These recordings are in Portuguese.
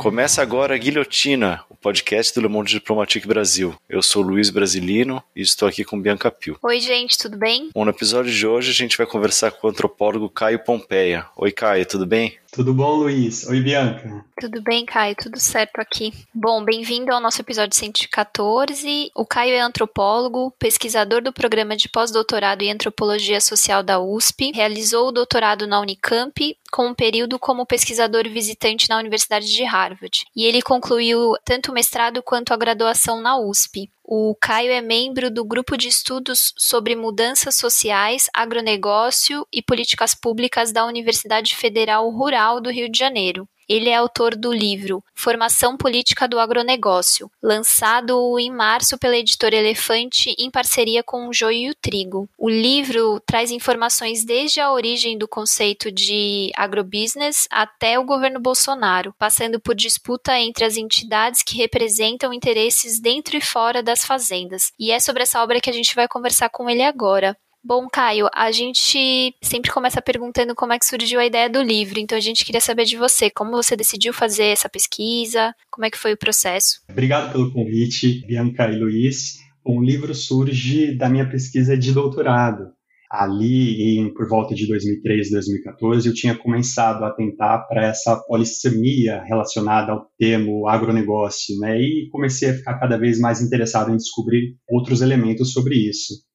Começa agora a Guilhotina, o podcast do Le Monde Diplomatique Brasil. Eu sou Luiz Brasilino e estou aqui com Bianca Pio. Oi, gente, tudo bem? Bom, no episódio de hoje a gente vai conversar com o antropólogo Caio Pompeia. Oi, Caio, tudo bem? Tudo bom, Luiz? Oi, Bianca. Tudo bem, Caio? Tudo certo aqui. Bom, bem-vindo ao nosso episódio 114. O Caio é antropólogo, pesquisador do programa de pós-doutorado em antropologia social da USP, realizou o doutorado na Unicamp, com um período como pesquisador visitante na Universidade de Harvard. E ele concluiu tanto o mestrado quanto a graduação na USP. O Caio é membro do grupo de estudos sobre mudanças sociais, agronegócio e políticas públicas da Universidade Federal Rural do Rio de Janeiro. Ele é autor do livro Formação Política do Agronegócio, lançado em março pela editora Elefante em parceria com o Joio e o Trigo. O livro traz informações desde a origem do conceito de agrobusiness até o governo Bolsonaro, passando por disputa entre as entidades que representam interesses dentro e fora das fazendas. E é sobre essa obra que a gente vai conversar com ele agora. Bom, Caio, a gente sempre começa perguntando como é que surgiu a ideia do livro, então a gente queria saber de você, como você decidiu fazer essa pesquisa, como é que foi o processo? Obrigado pelo convite, Bianca e Luiz. O livro surge da minha pesquisa de doutorado. Ali, em, por volta de 2013, 2014, eu tinha começado a atentar para essa polissemia relacionada ao termo agronegócio, né? E comecei a ficar cada vez mais interessado em descobrir outros elementos sobre isso.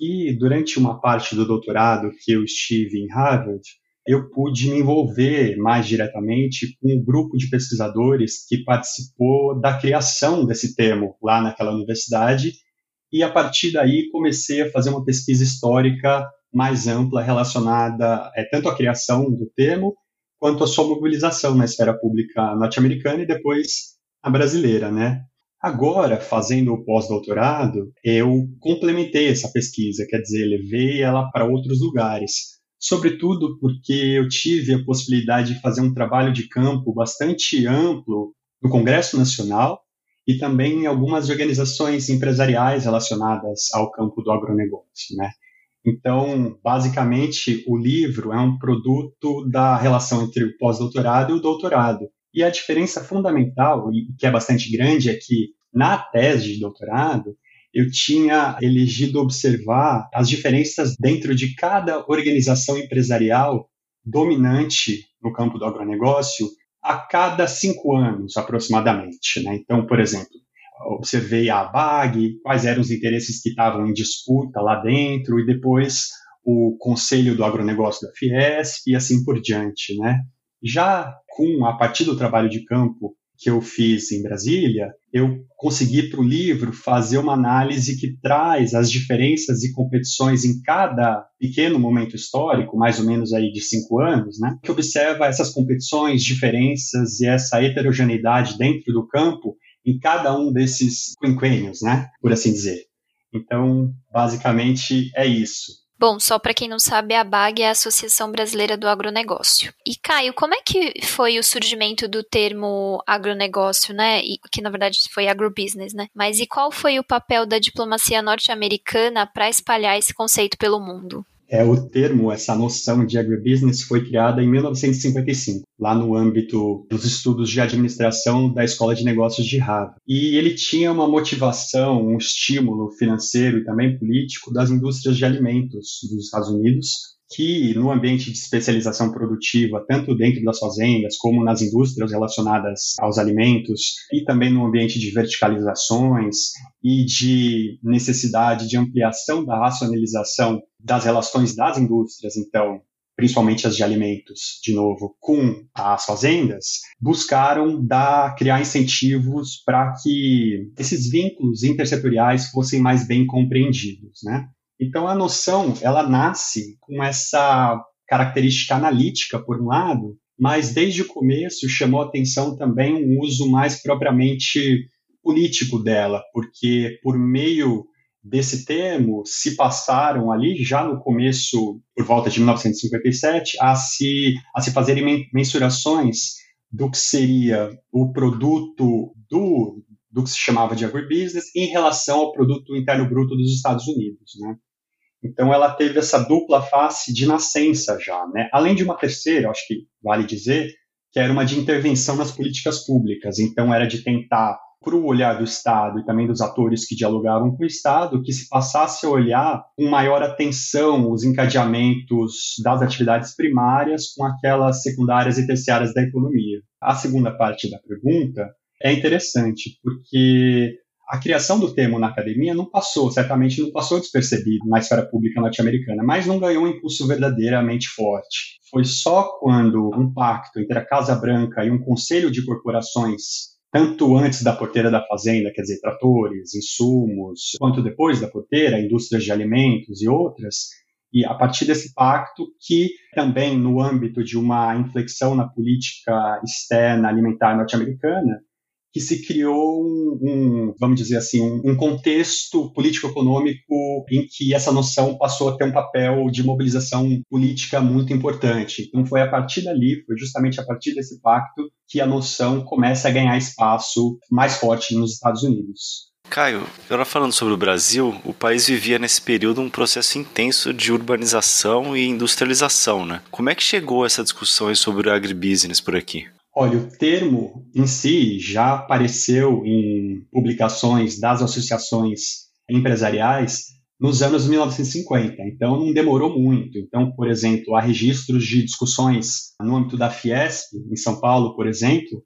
E durante uma parte do doutorado que eu estive em Harvard, eu pude me envolver mais diretamente com um grupo de pesquisadores que participou da criação desse termo lá naquela universidade, e a partir daí comecei a fazer uma pesquisa histórica mais ampla relacionada é, tanto à criação do termo quanto à sua mobilização na esfera pública norte-americana e depois a brasileira, né? Agora, fazendo o pós-doutorado, eu complementei essa pesquisa, quer dizer, levei ela para outros lugares. Sobretudo porque eu tive a possibilidade de fazer um trabalho de campo bastante amplo no Congresso Nacional e também em algumas organizações empresariais relacionadas ao campo do agronegócio, né? Então, basicamente, o livro é um produto da relação entre o pós-doutorado e o doutorado. E a diferença fundamental, e que é bastante grande, é que na tese de doutorado eu tinha elegido observar as diferenças dentro de cada organização empresarial dominante no campo do agronegócio a cada cinco anos, aproximadamente. Né? Então, por exemplo, observei a ABAG, quais eram os interesses que estavam em disputa lá dentro, e depois o Conselho do Agronegócio da Fiesp e assim por diante. Né? Já com, a partir do trabalho de campo que eu fiz em Brasília, eu consegui para o livro fazer uma análise que traz as diferenças e competições em cada pequeno momento histórico, mais ou menos aí de cinco anos, né? Que observa essas competições, diferenças e essa heterogeneidade dentro do campo em cada um desses quinquênios, né? Por assim dizer. Então, basicamente é isso. Bom, só para quem não sabe, a BAG é a Associação Brasileira do Agronegócio. E Caio, como é que foi o surgimento do termo agronegócio, né? E, que na verdade foi agrobusiness, né? Mas e qual foi o papel da diplomacia norte-americana para espalhar esse conceito pelo mundo? É o termo, essa noção de agribusiness foi criada em 1955, lá no âmbito dos estudos de administração da Escola de Negócios de Harvard. E ele tinha uma motivação, um estímulo financeiro e também político das indústrias de alimentos dos Estados Unidos, que no ambiente de especialização produtiva, tanto dentro das fazendas como nas indústrias relacionadas aos alimentos, e também no ambiente de verticalizações e de necessidade de ampliação da racionalização das relações das indústrias, então, principalmente as de alimentos, de novo, com as fazendas, buscaram dar, criar incentivos para que esses vínculos intersetoriais fossem mais bem compreendidos, né? Então a noção, ela nasce com essa característica analítica por um lado, mas desde o começo chamou atenção também um uso mais propriamente político dela, porque por meio desse termo se passaram ali já no começo, por volta de 1957, a se a se fazerem mensurações do que seria o produto do do que se chamava de agribusiness em relação ao produto interno bruto dos Estados Unidos, né? Então ela teve essa dupla face de nascença já, né? Além de uma terceira, acho que vale dizer, que era uma de intervenção nas políticas públicas. Então, era de tentar, para o olhar do Estado e também dos atores que dialogavam com o Estado, que se passasse a olhar com maior atenção os encadeamentos das atividades primárias com aquelas secundárias e terciárias da economia. A segunda parte da pergunta é interessante, porque a criação do termo na academia não passou, certamente não passou despercebido na esfera pública norte-americana, mas não ganhou um impulso verdadeiramente forte. Foi só quando um pacto entre a Casa Branca e um conselho de corporações, tanto antes da porteira da fazenda, quer dizer, tratores, insumos, quanto depois da porteira, indústrias de alimentos e outras, e a partir desse pacto, que também no âmbito de uma inflexão na política externa alimentar norte-americana, que se criou um, vamos dizer assim, um, um contexto político-econômico em que essa noção passou a ter um papel de mobilização política muito importante. Então foi a partir dali, foi justamente a partir desse pacto que a noção começa a ganhar espaço mais forte nos Estados Unidos. Caio, agora falando sobre o Brasil, o país vivia nesse período um processo intenso de urbanização e industrialização, né? Como é que chegou essa discussão sobre o agribusiness por aqui? Olha, o termo em si já apareceu em publicações das associações empresariais nos anos 1950, então não demorou muito. Então, por exemplo, há registros de discussões no âmbito da Fiesp, em São Paulo, por exemplo,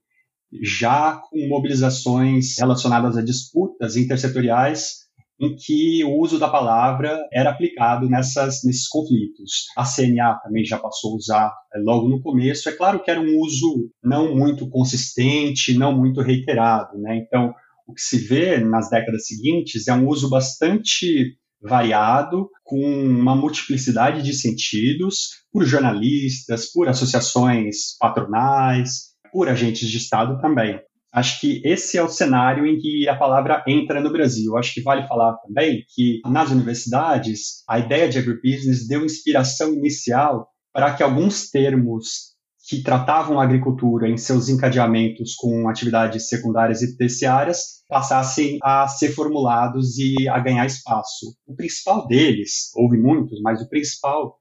já com mobilizações relacionadas a disputas intersetoriais em que o uso da palavra era aplicado nessas, nesses conflitos. A CNA também já passou a usar é, logo no começo. É claro que era um uso não muito consistente, não muito reiterado. Né? Então, o que se vê nas décadas seguintes é um uso bastante variado, com uma multiplicidade de sentidos, por jornalistas, por associações patronais, por agentes de Estado também. Acho que esse é o cenário em que a palavra entra no Brasil. Acho que vale falar também que nas universidades a ideia de agribusiness deu inspiração inicial para que alguns termos que tratavam a agricultura em seus encadeamentos com atividades secundárias e terciárias passassem a ser formulados e a ganhar espaço. O principal deles, houve muitos, mas o principal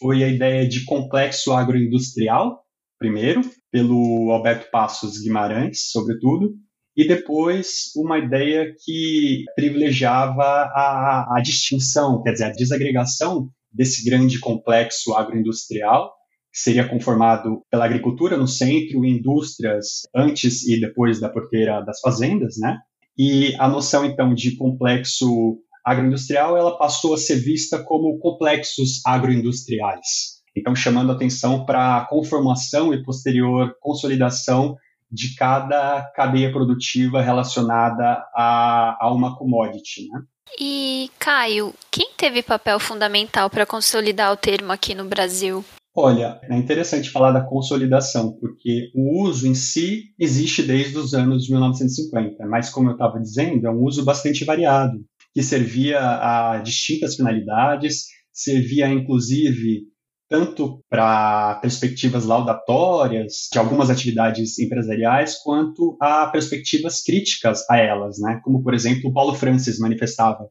foi a ideia de complexo agroindustrial, primeiro, pelo Alberto Passos Guimarães, sobretudo, e depois uma ideia que privilegiava a, a distinção, quer dizer, a desagregação desse grande complexo agroindustrial, que seria conformado pela agricultura no centro, indústrias antes e depois da porteira das fazendas, né? E a noção, então, de complexo agroindustrial, ela passou a ser vista como complexos agroindustriais. Então, chamando atenção para a conformação e posterior consolidação de cada cadeia produtiva relacionada a, a uma commodity. Né? E, Caio, quem teve papel fundamental para consolidar o termo aqui no Brasil? Olha, é interessante falar da consolidação, porque o uso em si existe desde os anos 1950, mas, como eu estava dizendo, é um uso bastante variado, que servia a distintas finalidades, servia inclusive tanto para perspectivas laudatórias de algumas atividades empresariais, quanto a perspectivas críticas a elas, né? como, por exemplo, o Paulo Francis manifestava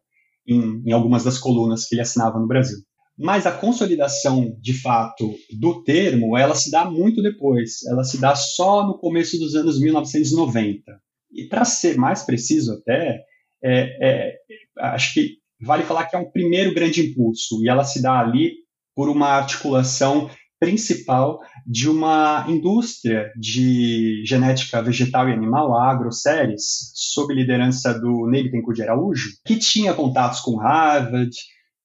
em, em algumas das colunas que ele assinava no Brasil. Mas a consolidação, de fato, do termo, ela se dá muito depois, ela se dá só no começo dos anos 1990. E para ser mais preciso até, é, é, acho que vale falar que é um primeiro grande impulso, e ela se dá ali por uma articulação principal de uma indústria de genética vegetal e animal, a AgroSéries, sob liderança do Ney Bittencourt de Araújo, que tinha contatos com Harvard,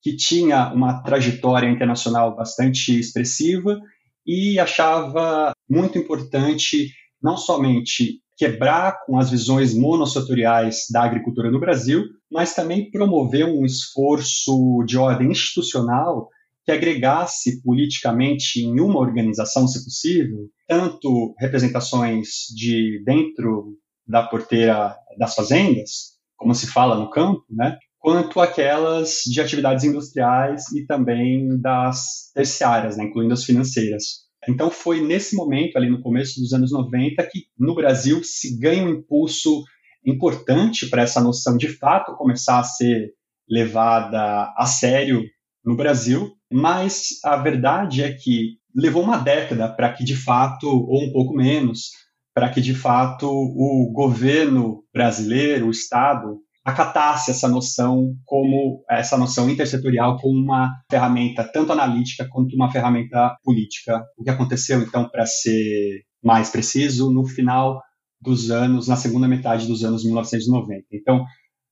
que tinha uma trajetória internacional bastante expressiva e achava muito importante não somente quebrar com as visões monossetoriais da agricultura no Brasil, mas também promover um esforço de ordem institucional que agregasse politicamente em uma organização, se possível, tanto representações de dentro da porteira das fazendas, como se fala no campo, né, quanto aquelas de atividades industriais e também das terciárias, né, incluindo as financeiras. Então foi nesse momento, ali no começo dos anos 90, que no Brasil se ganha um impulso importante para essa noção de fato começar a ser levada a sério no Brasil, mas a verdade é que levou uma década para que de fato, ou um pouco menos, para que de fato o governo brasileiro, o Estado, acatasse essa noção como essa noção intersetorial como uma ferramenta tanto analítica quanto uma ferramenta política. O que aconteceu então, para ser mais preciso, no final dos anos, na segunda metade dos anos 1990. Então,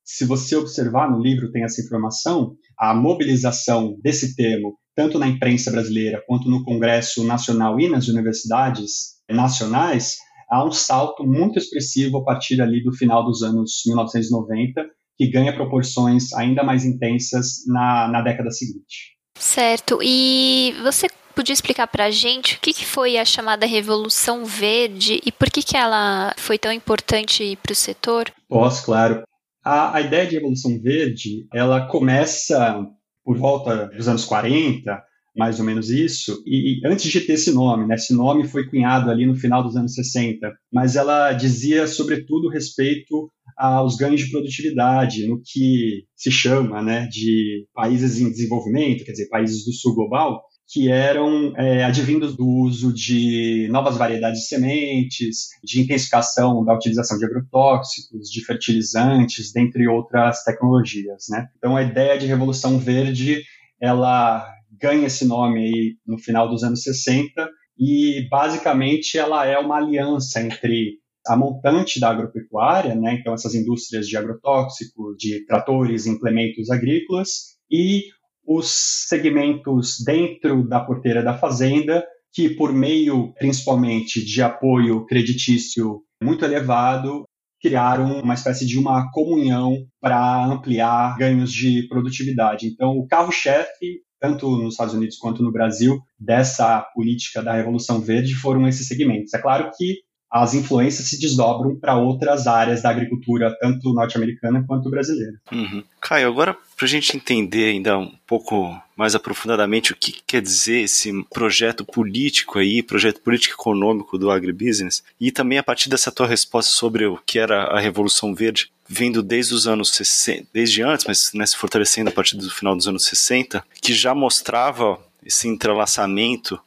se você observar no livro tem essa informação, a mobilização desse termo tanto na imprensa brasileira quanto no Congresso Nacional e nas universidades nacionais, há um salto muito expressivo a partir ali do final dos anos 1990, que ganha proporções ainda mais intensas na, na década seguinte. Certo. E você podia explicar para a gente o que, que, foi a chamada Revolução Verde e por que, que ela foi tão importante para o setor? Posso, claro. A, a ideia de Revolução Verde, ela começa por volta dos anos 40, mais ou menos isso, e, e, antes de ter esse nome, né, esse nome foi cunhado ali no final dos anos 60, mas ela dizia sobretudo respeito aos ganhos de produtividade, no que se chama né, de países em desenvolvimento, quer dizer, países do sul global, que eram é, advindos do uso de novas variedades de sementes, de intensificação da utilização de agrotóxicos, de fertilizantes, dentre outras tecnologias. Né? Então, a ideia de revolução verde, ela ganha esse nome aí no final dos anos 60 e, basicamente, ela é uma aliança entre a montante da agropecuária, né? então essas indústrias de agrotóxicos, de tratores, implementos agrícolas, e os segmentos dentro da porteira da fazenda, que por meio principalmente de apoio creditício muito elevado, criaram uma espécie de uma comunhão para ampliar ganhos de produtividade. Então, o carro-chefe, tanto nos Estados Unidos quanto no Brasil, dessa política da Revolução Verde foram esses segmentos. É claro que as influências se desdobram para outras áreas da agricultura, tanto norte-americana quanto brasileira. Uhum. Caio, agora para a gente entender ainda um pouco mais aprofundadamente o que quer dizer esse projeto político aí, projeto político econômico do agribusiness, e também a partir dessa tua resposta sobre o que era a Revolução Verde, vindo desde os anos 60, desde antes, mas né, se fortalecendo a partir do final dos anos 60, que já mostrava esse entrelaçamento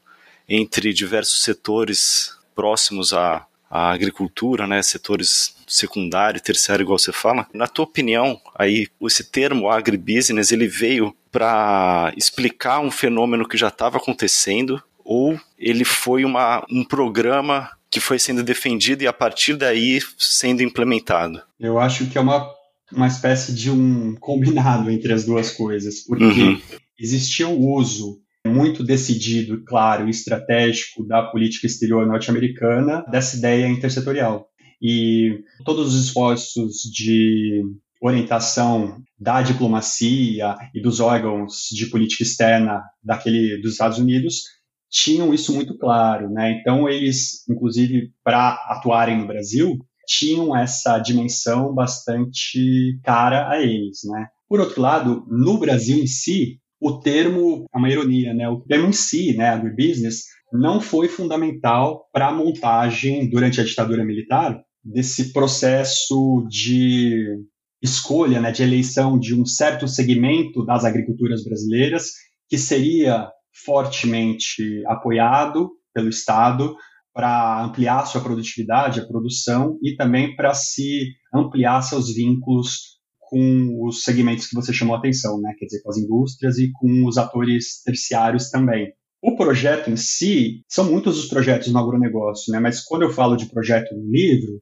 entre diversos setores próximos à a agricultura, né, setores secundário e terciário, igual você fala. Na tua opinião, aí esse termo agribusiness ele veio para explicar um fenômeno que já estava acontecendo ou ele foi uma, um programa que foi sendo defendido e a partir daí sendo implementado? Eu acho que é uma, uma espécie de um combinado entre as duas coisas, porque uhum. existia o uso muito decidido, claro e estratégico da política exterior norte-americana dessa ideia intersetorial. E todos os esforços de orientação da diplomacia e dos órgãos de política externa daquele dos Estados Unidos tinham isso muito claro, né? Então eles, inclusive, para atuarem no Brasil, tinham essa dimensão bastante cara a eles, né? Por outro lado, no Brasil em si, o termo, é uma ironia, né? O termo em si, né, agribusiness, não foi fundamental para a montagem durante a ditadura militar desse processo de escolha, né, de eleição de um certo segmento das agriculturas brasileiras que seria fortemente apoiado pelo Estado para ampliar sua produtividade, a produção e também para se ampliar seus vínculos com os segmentos que você chamou a atenção, né? quer dizer, com as indústrias e com os atores terciários também. O projeto em si, são muitos os projetos no agronegócio, né? mas quando eu falo de projeto no livro,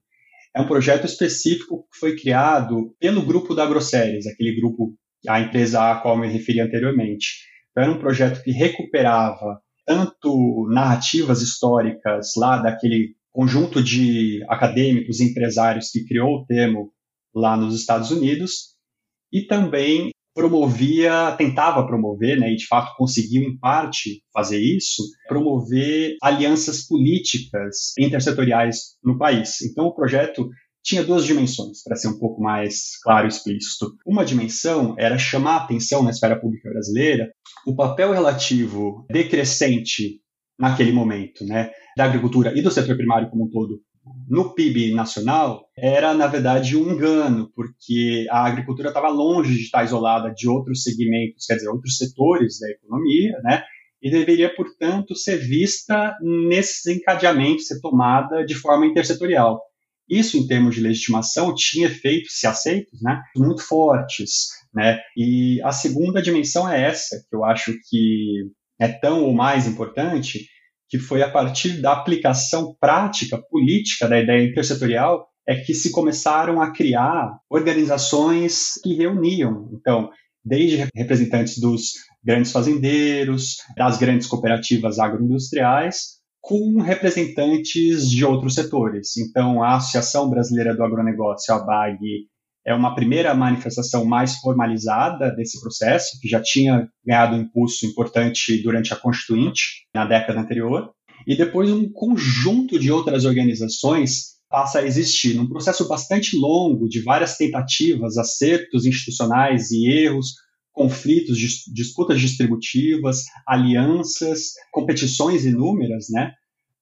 é um projeto específico que foi criado pelo grupo da AgroSéries, aquele grupo, a empresa a qual me referi anteriormente. Então, era um projeto que recuperava tanto narrativas históricas lá daquele conjunto de acadêmicos e empresários que criou o termo lá nos Estados Unidos e também promovia, tentava promover, né, e de fato conseguiu em parte fazer isso, promover alianças políticas intersetoriais no país. Então o projeto tinha duas dimensões, para ser um pouco mais claro e explícito. Uma dimensão era chamar a atenção na esfera pública brasileira o papel relativo decrescente naquele momento, né, da agricultura e do setor primário como um todo no PIB nacional era, na verdade, um engano, porque a agricultura estava longe de estar isolada de outros segmentos, quer dizer, outros setores da economia, né? e deveria, portanto, ser vista nesses encadeamentos, ser tomada de forma intersetorial. Isso, em termos de legitimação, tinha efeitos, se aceitos, né, muito fortes. Né? E a segunda dimensão é essa, que eu acho que é tão ou mais importante, que foi a partir da aplicação prática, política da ideia intersetorial, é que se começaram a criar organizações que reuniam. Então, desde representantes dos grandes fazendeiros, das grandes cooperativas agroindustriais, com representantes de outros setores. Então, a Associação Brasileira do Agronegócio, a ABAG, é uma primeira manifestação mais formalizada desse processo, que já tinha ganhado um impulso importante durante a Constituinte, na década anterior, e depois um conjunto de outras organizações passa a existir, num processo bastante longo de várias tentativas, acertos institucionais e erros, conflitos, disputas distributivas, alianças, competições inúmeras, né?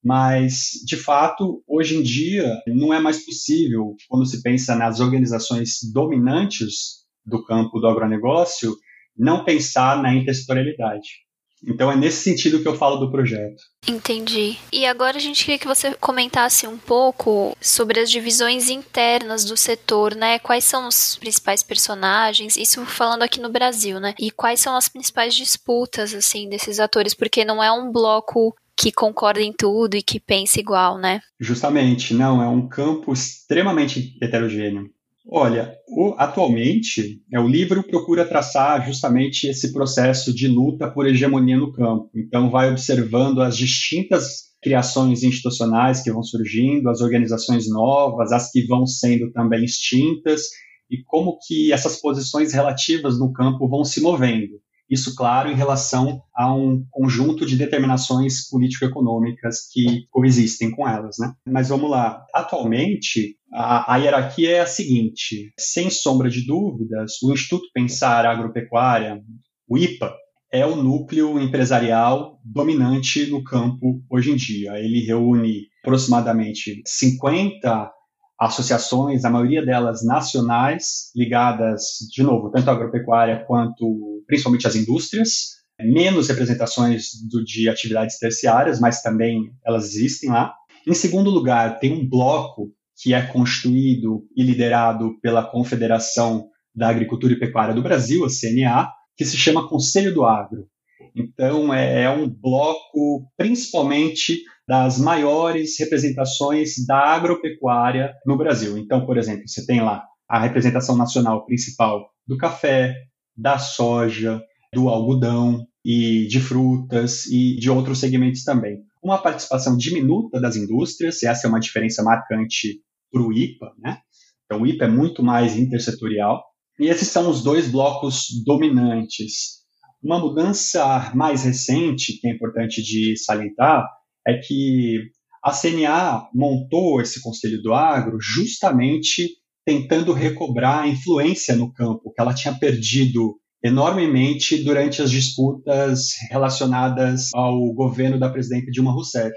Mas, de fato, hoje em dia, não é mais possível, quando se pensa nas organizações dominantes do campo do agronegócio, não pensar na intersetorialidade. Então é nesse sentido que eu falo do projeto. Entendi. E agora a gente queria que você comentasse um pouco sobre as divisões internas do setor, né? Quais são os principais personagens? Isso falando aqui no Brasil, né? E quais são as principais disputas assim desses atores, porque não é um bloco que concorda em tudo e que pensa igual, né? Justamente, não, é um campo extremamente heterogêneo. Olha, o, atualmente, é, o livro procura traçar justamente esse processo de luta por hegemonia no campo. Então, vai observando as distintas criações institucionais que vão surgindo, as organizações novas, as que vão sendo também extintas, e como que essas posições relativas no campo vão se movendo. Isso, claro, em relação a um conjunto de determinações político-econômicas que coexistem com elas. Né? Mas vamos lá. Atualmente, a, a, hierarquia é a seguinte: sem sombra de dúvidas, o Instituto Pensar Agropecuária, o IPA, é o núcleo empresarial dominante no campo hoje em dia. Ele reúne aproximadamente 50 associações, a maioria delas nacionais, ligadas, de novo, tanto à agropecuária quanto principalmente às indústrias, menos representações do, de atividades terciárias, mas também elas existem lá. Em segundo lugar, tem um bloco que é constituído e liderado pela Confederação da Agricultura e Pecuária do Brasil, a CNA, que se chama Conselho do Agro. Então, é, é um bloco principalmente das maiores representações da agropecuária no Brasil. Então, por exemplo, você tem lá a representação nacional principal do café, da soja, do algodão e de frutas e de outros segmentos também. Uma participação diminuta das indústrias, essa é uma diferença marcante para o IPA, né? Então, o IPA é muito mais intersetorial. E esses são os dois blocos dominantes. Uma mudança mais recente, que é importante de salientar, é que a CNA montou esse Conselho do Agro justamente tentando recobrar a influência no campo que ela tinha perdido enormemente durante as disputas relacionadas ao governo da presidenta Dilma Rousseff.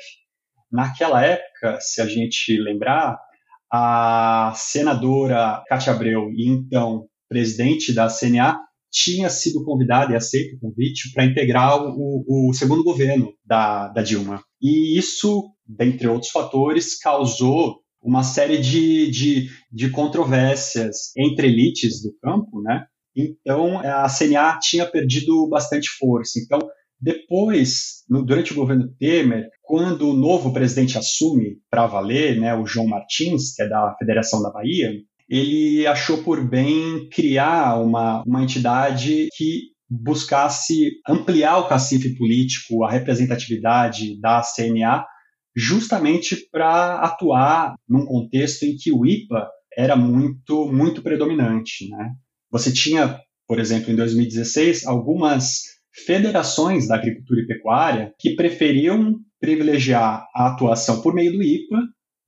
Naquela época, se a gente lembrar, a senadora Cátia Abreu e então presidente da CNA tinha sido convidada e aceito o convite para integrar o, o, segundo governo da, da Dilma. E isso, dentre outros fatores, causou uma série de, de, de controvérsias entre elites do campo, né? Então, a CNA tinha perdido bastante força. Então, depois, no, durante o governo Temer, quando o novo presidente assume para valer, né, o João Martins, que é da Federação da Bahia, ele achou por bem criar uma, uma entidade que buscasse ampliar o cacife político, a representatividade da CNA, justamente para atuar num contexto em que o IPA era muito, muito predominante. Né? Você tinha, por exemplo, em 2016, algumas federações da agricultura e pecuária que preferiam privilegiar a atuação por meio do IPA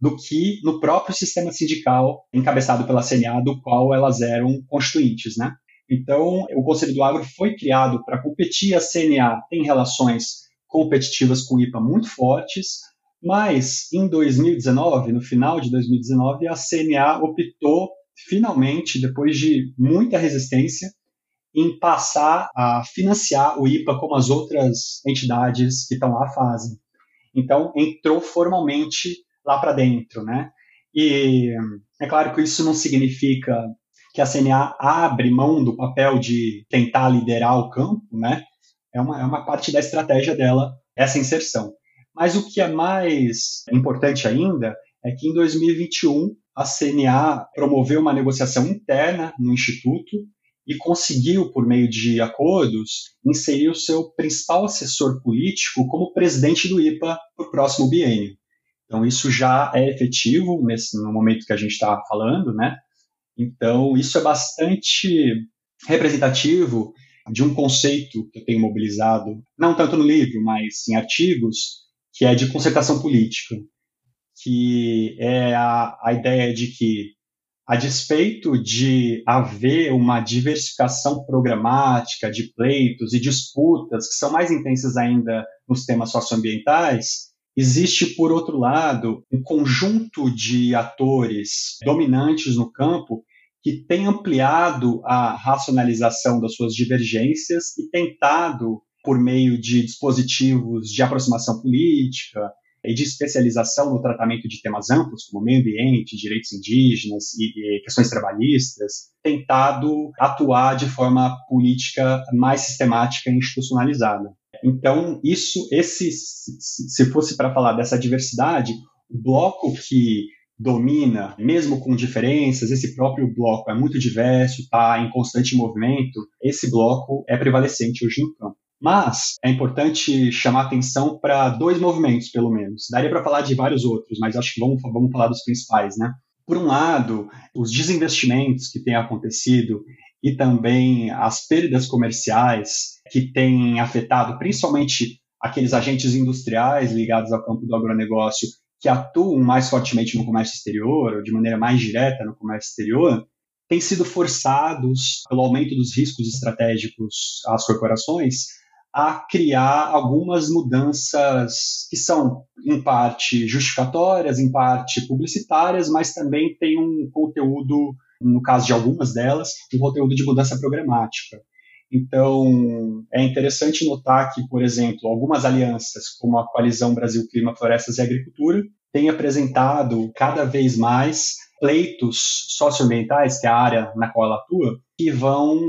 do que no próprio sistema sindical encabeçado pela CNA, do qual elas eram constituintes, né? Então, o Conselho do Agro foi criado para competir. A CNA tem relações competitivas com o IPA muito fortes, mas em 2019, no final de 2019, a CNA optou finalmente, depois de muita resistência, em passar a financiar o IPA como as outras entidades que estão lá fazem. Então, entrou formalmente lá para dentro, né? E é claro que isso não significa que a CNA abre mão do papel de tentar liderar o campo, né? É uma, é uma parte da estratégia dela, essa inserção. Mas o que é mais importante ainda é que em 2021 a CNA promoveu uma negociação interna no Instituto e conseguiu, por meio de acordos, inserir o seu principal assessor político como presidente do IPA para o próximo biênio. Então, isso já é efetivo nesse, no momento que a gente está falando, né? Então, isso é bastante representativo de um conceito que eu tenho mobilizado, não tanto no livro, mas em artigos, que é de concertação política, que é a, a ideia de que, a despeito de haver uma diversificação programática de pleitos e disputas que são mais intensas ainda nos temas socioambientais, existe, por outro lado, um conjunto de atores dominantes no campo que tem ampliado a racionalização das suas divergências e tentado, por meio de dispositivos de aproximação política e de especialização no tratamento de temas amplos, como meio ambiente, direitos indígenas e, e questões trabalhistas, tentado atuar de forma política mais sistemática e institucionalizada. Então, isso, esse, se fosse para falar dessa diversidade, o bloco que domina, mesmo com diferenças, esse próprio bloco é muito diverso, está em constante movimento, esse bloco é prevalecente hoje no campo. Mas é importante chamar atenção para dois movimentos, pelo menos. Daria para falar de vários outros, mas acho que vamos, vamos falar dos principais, né? Por um lado, os desinvestimentos que têm acontecido e também as perdas comerciais que têm afetado principalmente aqueles agentes industriais ligados ao campo do agronegócio que atuam mais fortemente no comércio exterior, ou de maneira mais direta no comércio exterior, têm sido forçados, pelo aumento dos riscos estratégicos às corporações, a criar algumas mudanças que são, em parte, justificatórias, em parte publicitárias, mas também têm um conteúdo, no caso de algumas delas, um conteúdo de mudança programática. Então, é interessante notar que, por exemplo, algumas alianças, como a Coalizão Brasil Clima, Florestas e Agricultura, têm apresentado cada vez mais pleitos socioambientais, que é a área na qual ela atua, que vão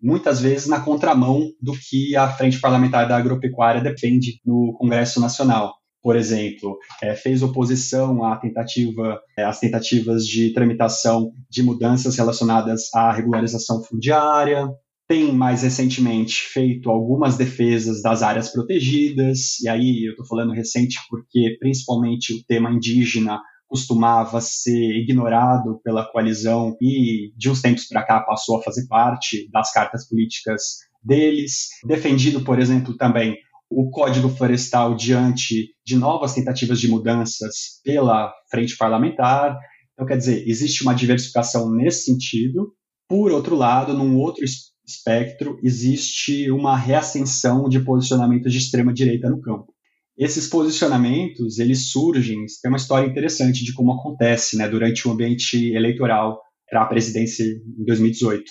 muitas vezes na contramão do que a Frente Parlamentar da Agropecuária defende no Congresso Nacional. Por exemplo, é, fez oposição à tentativa, é, às tentativas de tramitação de mudanças relacionadas à regularização fundiária, tem mais recentemente feito algumas defesas das áreas protegidas, e aí eu estou falando recente porque principalmente o tema indígena costumava ser ignorado pela coalizão e de uns tempos para cá passou a fazer parte das cartas políticas deles, defendido, por exemplo, também o Código Florestal diante de novas tentativas de mudanças pela frente parlamentar. Então, quer dizer, existe uma diversificação nesse sentido. Por outro lado, num outro espectro, existe uma reascensão de posicionamentos de extrema direita no campo. Esses posicionamentos, eles surgem, tem uma história interessante de como acontece, né, durante o ambiente eleitoral para a presidência em 2018.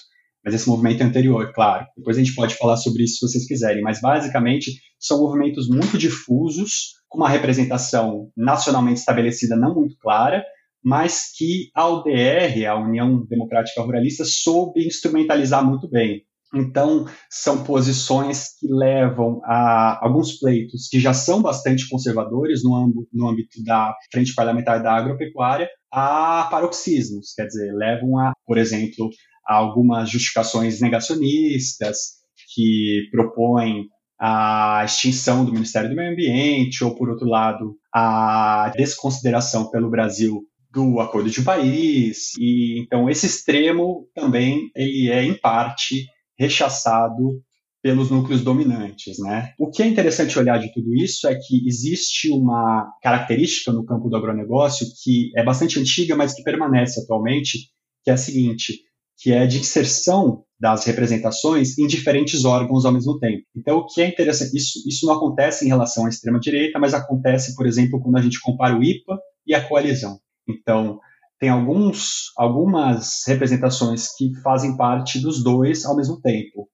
Mas esse movimento é anterior, claro. Depois a gente pode falar sobre isso se vocês quiserem. Mas basicamente são movimentos muito difusos, com uma representação nacionalmente estabelecida não muito clara, mas que a UDR, a União Democrática Ruralista, soube instrumentalizar muito bem. Então, são posições que levam a alguns pleitos que já são bastante conservadores no âmbito, no âmbito da Frente Parlamentar da Agropecuária a paroxismos, quer dizer, levam a, por exemplo, a algumas justificações negacionistas que propõem a extinção do Ministério do Meio Ambiente, ou, por outro lado, a desconsideração pelo Brasil do Acordo de Paris. E então esse extremo também ele é em parte rechaçado pelos núcleos dominantes, né? O que é interessante olhar de tudo isso é que existe uma característica no campo do agronegócio que é bastante antiga, mas que permanece atualmente, que é a seguinte, que é de inserção das representações em diferentes órgãos ao mesmo tempo. Então, o que é interessante, isso, isso não acontece em relação à extrema-direita, mas acontece, por exemplo, quando a gente compara o IPA e a coalizão. Então, tem alguns, algumas representações que fazem parte dos dois ao mesmo tempo.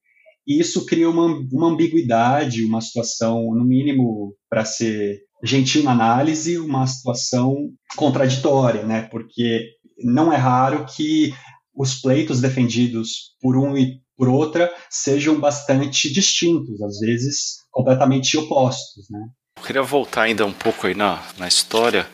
E isso cria uma, uma ambiguidade, uma situação, no mínimo, para ser gentil na análise, uma situação contraditória, né? Porque não é raro que os pleitos defendidos por um e por outra sejam bastante distintos, às vezes completamente opostos, né? Eu queria voltar ainda um pouco aí na, na história,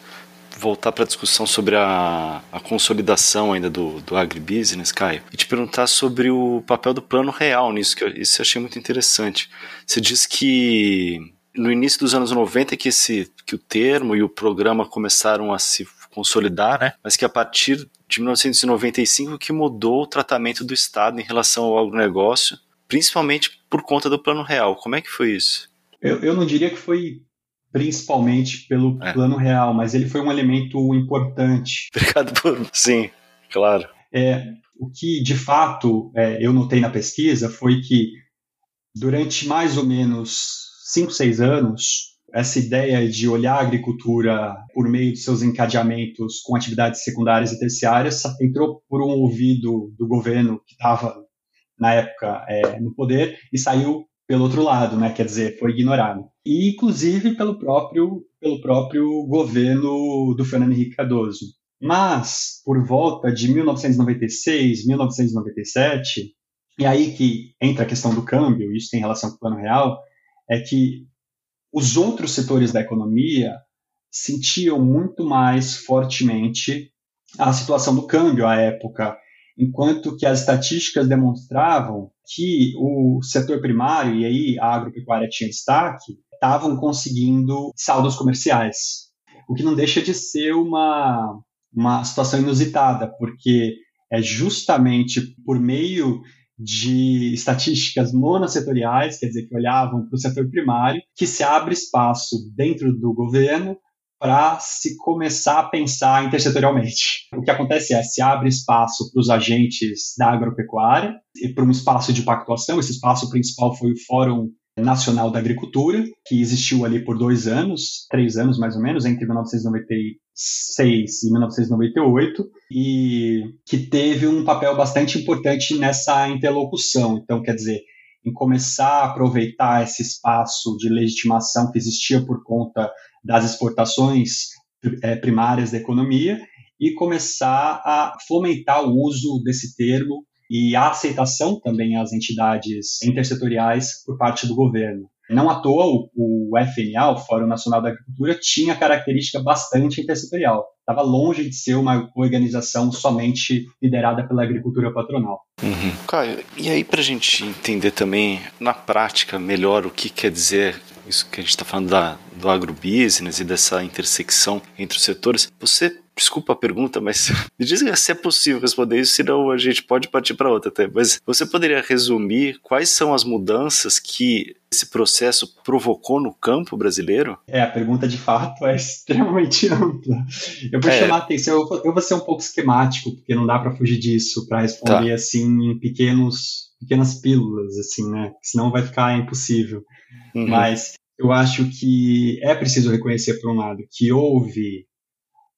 voltar para a discussão sobre a, a consolidação ainda do, do agribusiness, Caio, e te perguntar sobre o papel do plano real nisso, que eu, isso eu achei muito interessante. Você diz que no início dos anos 90 que, esse, que o termo e o programa começaram a se consolidar, né? mas que a partir de 1995 que mudou o tratamento do Estado em relação ao agronegócio, principalmente por conta do Plano Real. Como é que foi isso? Eu, eu não diria que foi principalmente pelo é. Plano Real, mas ele foi um elemento importante. Obrigado por... Sim, claro. É, o que, de fato, é, eu notei na pesquisa foi que durante mais ou menos cinco, seis anos, essa ideia de olhar a agricultura por meio de seus encadeamentos com atividades secundárias e terciárias entrou por um ouvido do governo que estava na época é, no poder e saiu pelo outro lado, né? Quer dizer, foi ignorado. E inclusive pelo próprio pelo próprio governo do Fernando Henrique Cardoso. Mas por volta de 1996, 1997, e aí que entra a questão do câmbio, isso tem relação com o plano real, é que os outros setores da economia sentiam muito mais fortemente a situação do câmbio à época, enquanto que as estatísticas demonstravam que o setor primário, e aí a agropecuária tinha destaque, estavam conseguindo saldos comerciais, o que não deixa de ser uma, uma situação inusitada, porque é justamente por meio de estatísticas monossetoriais, quer dizer, que olhavam para o setor primário, que se abre espaço dentro do governo para se começar a pensar intersetorialmente. O que acontece é, se abre espaço para os agentes da agropecuária e para um espaço de pactuação, esse espaço principal foi o Fórum Nacional da Agricultura, que existiu ali por dois anos, três anos mais ou menos, entre 1996 e 1998, e que teve um papel bastante importante nessa interlocução. Então, quer dizer, em começar a aproveitar esse espaço de legitimação que existia por conta das exportações é, primárias da economia e começar a fomentar o uso desse termo e a aceitação também às entidades intersetoriais por parte do governo. Não à toa, o, FNA, o Fórum Nacional da Agricultura, tinha característica bastante intersetorial. Estava longe de ser uma organização somente liderada pela agricultura patronal. Uhum. Caio, e aí para a gente entender também na prática melhor o que quer dizer isso que a gente está falando da, do agrobusiness e dessa intersecção entre os setores, você Desculpa a pergunta, mas me diz se é possível responder isso, senão a gente pode partir para outra até. Mas você poderia resumir quais são as mudanças que esse processo provocou no campo brasileiro? É, a pergunta de fato é extremamente ampla. Eu vou é. chamar a atenção, eu vou, eu vou, ser um pouco esquemático, porque não dá para fugir disso, para responder tá. assim em pequenos, pequenas pílulas, assim, né? Senão vai ficar impossível. Uhum. Mas eu acho que é preciso reconhecer, por um lado, que houve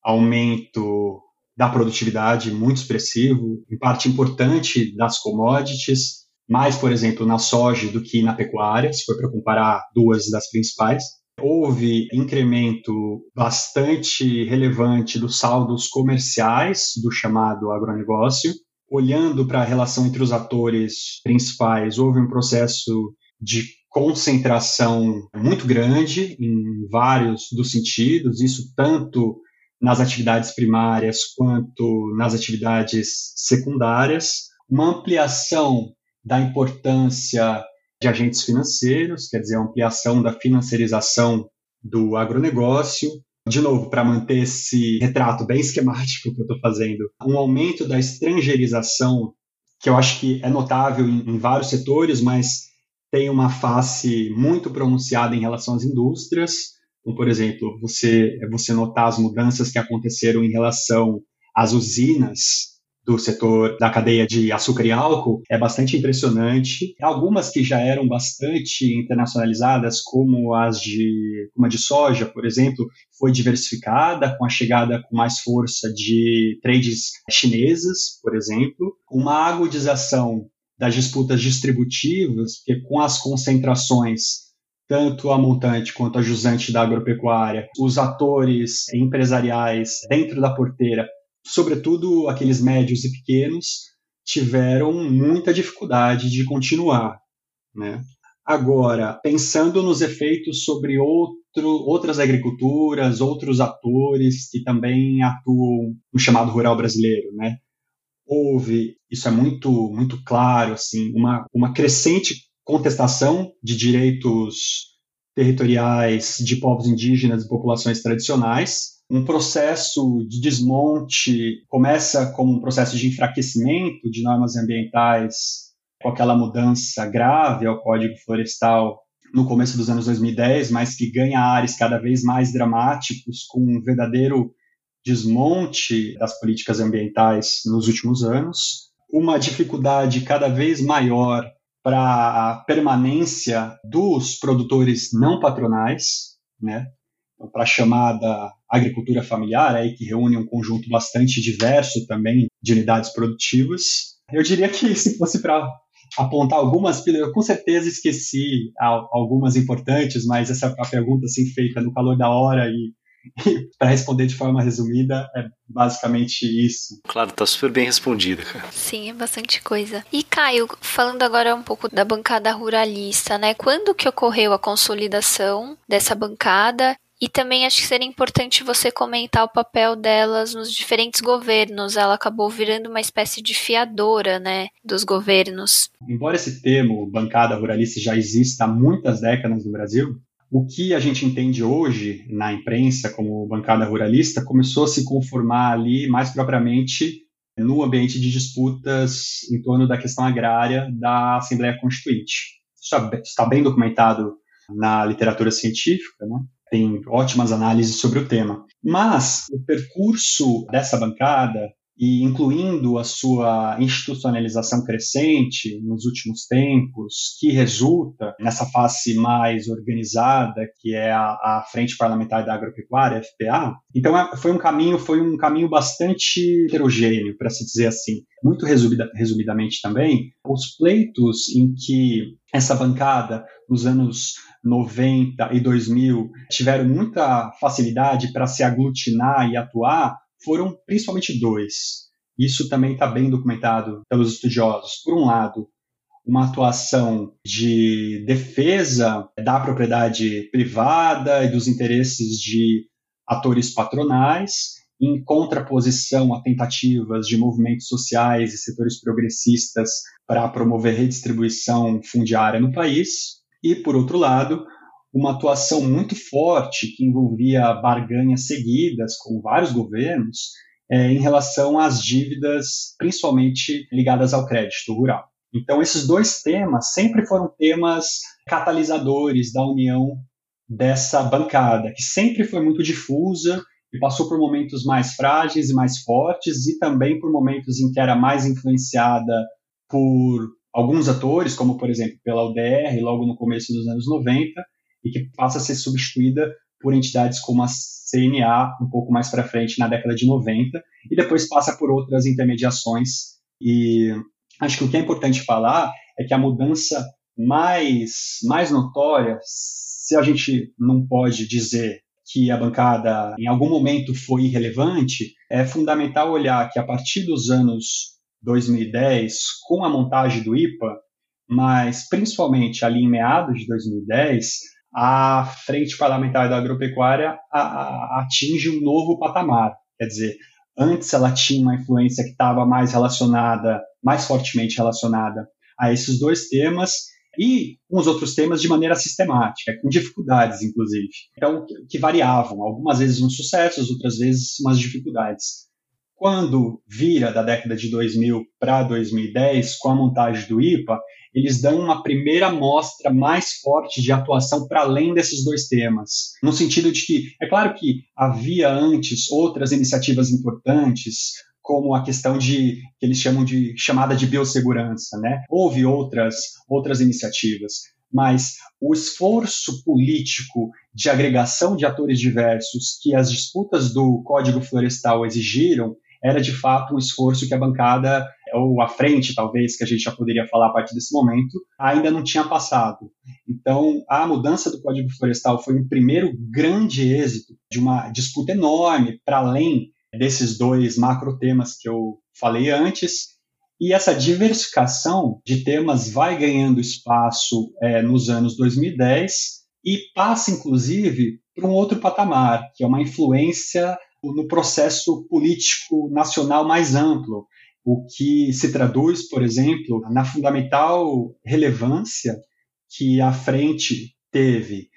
aumento da produtividade muito expressivo, em parte importante das commodities, mais, por exemplo, na soja do que na pecuária, se for para comparar duas das principais. Houve incremento bastante relevante dos saldos comerciais do chamado agronegócio. Olhando para a relação entre os atores principais, houve um processo de concentração muito grande em vários dos sentidos, isso tanto nas atividades primárias quanto nas atividades secundárias, uma ampliação da importância de agentes financeiros, quer dizer, a ampliação da financiarização do agronegócio. De novo, para manter esse retrato bem esquemático que eu estou fazendo, um aumento da estrangeirização, que eu acho que é notável em, em vários setores, mas tem uma face muito pronunciada em relação às indústrias, como, por exemplo, você, você notar as mudanças que aconteceram em relação às usinas do setor da cadeia de açúcar e álcool é bastante impressionante. Algumas que já eram bastante internacionalizadas, como as de, como a de soja, por exemplo, foi diversificada com a chegada com mais força de trades chinesas, por exemplo. Uma agudização das disputas distributivas, que com as concentrações tanto a montante quanto a jusante da agropecuária, os atores empresariais dentro da porteira sobretudo aqueles médios e pequenos, tiveram muita dificuldade de continuar. Né? Agora, pensando nos efeitos sobre outro, outras agriculturas, outros atores que também atuam no chamado rural brasileiro, né? houve, isso é muito, muito claro, assim, uma, uma crescente contestação de direitos territoriais de povos indígenas e populações tradicionais, um processo de desmonte começa como um processo de enfraquecimento de normas ambientais, com aquela mudança grave ao Código Florestal no começo dos anos 2010, mas que ganha ares cada vez mais dramáticos, com um verdadeiro desmonte das políticas ambientais nos últimos anos, uma dificuldade cada vez maior para a permanência dos produtores não patronais, né? para a chamada agricultura familiar, aí, que reúne um conjunto bastante diverso também de unidades produtivas. Eu diria que se fosse para apontar algumas eu com certeza esqueci algumas importantes, mas essa a pergunta assim feita no calor da hora e para responder de forma resumida é basicamente isso. Claro, tá super bem respondida, cara. Sim, é bastante coisa. E Caio, falando agora um pouco da bancada ruralista, né? Quando que ocorreu a consolidação dessa bancada e também acho que seria importante você comentar o papel delas nos diferentes governos. Ela acabou virando uma espécie de fiadora, né, dos governos. Embora esse termo bancada ruralista já exista há muitas décadas no Brasil, o que a gente entende hoje na imprensa como bancada ruralista começou a se conformar ali mais propriamente no ambiente de disputas em torno da questão agrária da Assembleia Constituinte. Isso está bem documentado na literatura científica, né? tem ótimas análises sobre o tema. Mas o percurso dessa bancada, e incluindo a sua institucionalização crescente nos últimos tempos, que resulta nessa face mais organizada, que é a, a Frente Parlamentar da Agropecuária, FPA. Então é, foi um caminho, foi um caminho bastante heterogêneo, para se dizer assim. Muito resumida, resumidamente também, os pleitos em que essa bancada, nos anos 90 e 2000 tiveram muita facilidade para se aglutinar e atuar foram principalmente dois. Isso também está bem documentado pelos estudiosos. Por um lado, uma atuação de defesa da propriedade privada e dos interesses de atores patronais, em contraposição a tentativas de movimentos sociais e setores progressistas para promover redistribuição fundiária no país e, por outro lado, uma atuação muito forte que envolvia barganhas seguidas com vários governos é, em relação às dívidas, principalmente ligadas ao crédito rural. Então, esses dois temas sempre foram temas catalisadores da união dessa bancada, que sempre foi muito difusa e passou por momentos mais frágeis e mais fortes, e também por momentos em que era mais influenciada por alguns atores, como por exemplo pela UDR, logo no começo dos anos 90, e que passa a ser substituída por entidades como a CNA um pouco mais para frente na década de 90 e depois passa por outras intermediações. E acho que o que é importante falar é que a mudança mais mais notória se a gente não pode dizer que a bancada em algum momento foi irrelevante, é fundamental olhar que a partir dos anos 2010 com a montagem do IPA, mas principalmente ali em meados de 2010, a Frente Parlamentar da Agropecuária a, a, atinge um novo patamar. Quer dizer, antes ela tinha uma influência que estava mais relacionada, mais fortemente relacionada a esses dois temas e uns outros temas de maneira sistemática, com dificuldades, inclusive. Então, que variavam, algumas vezes uns sucessos, outras vezes umas dificuldades. Quando vira da década de 2000 para 2010, com a montagem do IPA, eles dão uma primeira mostra mais forte de atuação para além desses dois temas. No sentido de que, é claro que havia antes outras iniciativas importantes, como a questão de que eles chamam de chamada de biossegurança, né? Houve outras outras iniciativas, mas o esforço político de agregação de atores diversos que as disputas do Código Florestal exigiram era de fato um esforço que a bancada, ou a frente, talvez, que a gente já poderia falar a partir desse momento, ainda não tinha passado. Então, a mudança do Código Florestal foi um primeiro grande êxito de uma disputa enorme para além desses dois macro temas que eu falei antes, e essa diversificação de temas vai ganhando espaço é, nos anos 2010 e passa, inclusive, para um outro patamar, que é uma influência no processo político nacional mais amplo, o que se traduz, por exemplo, na fundamental relevância que a frente teve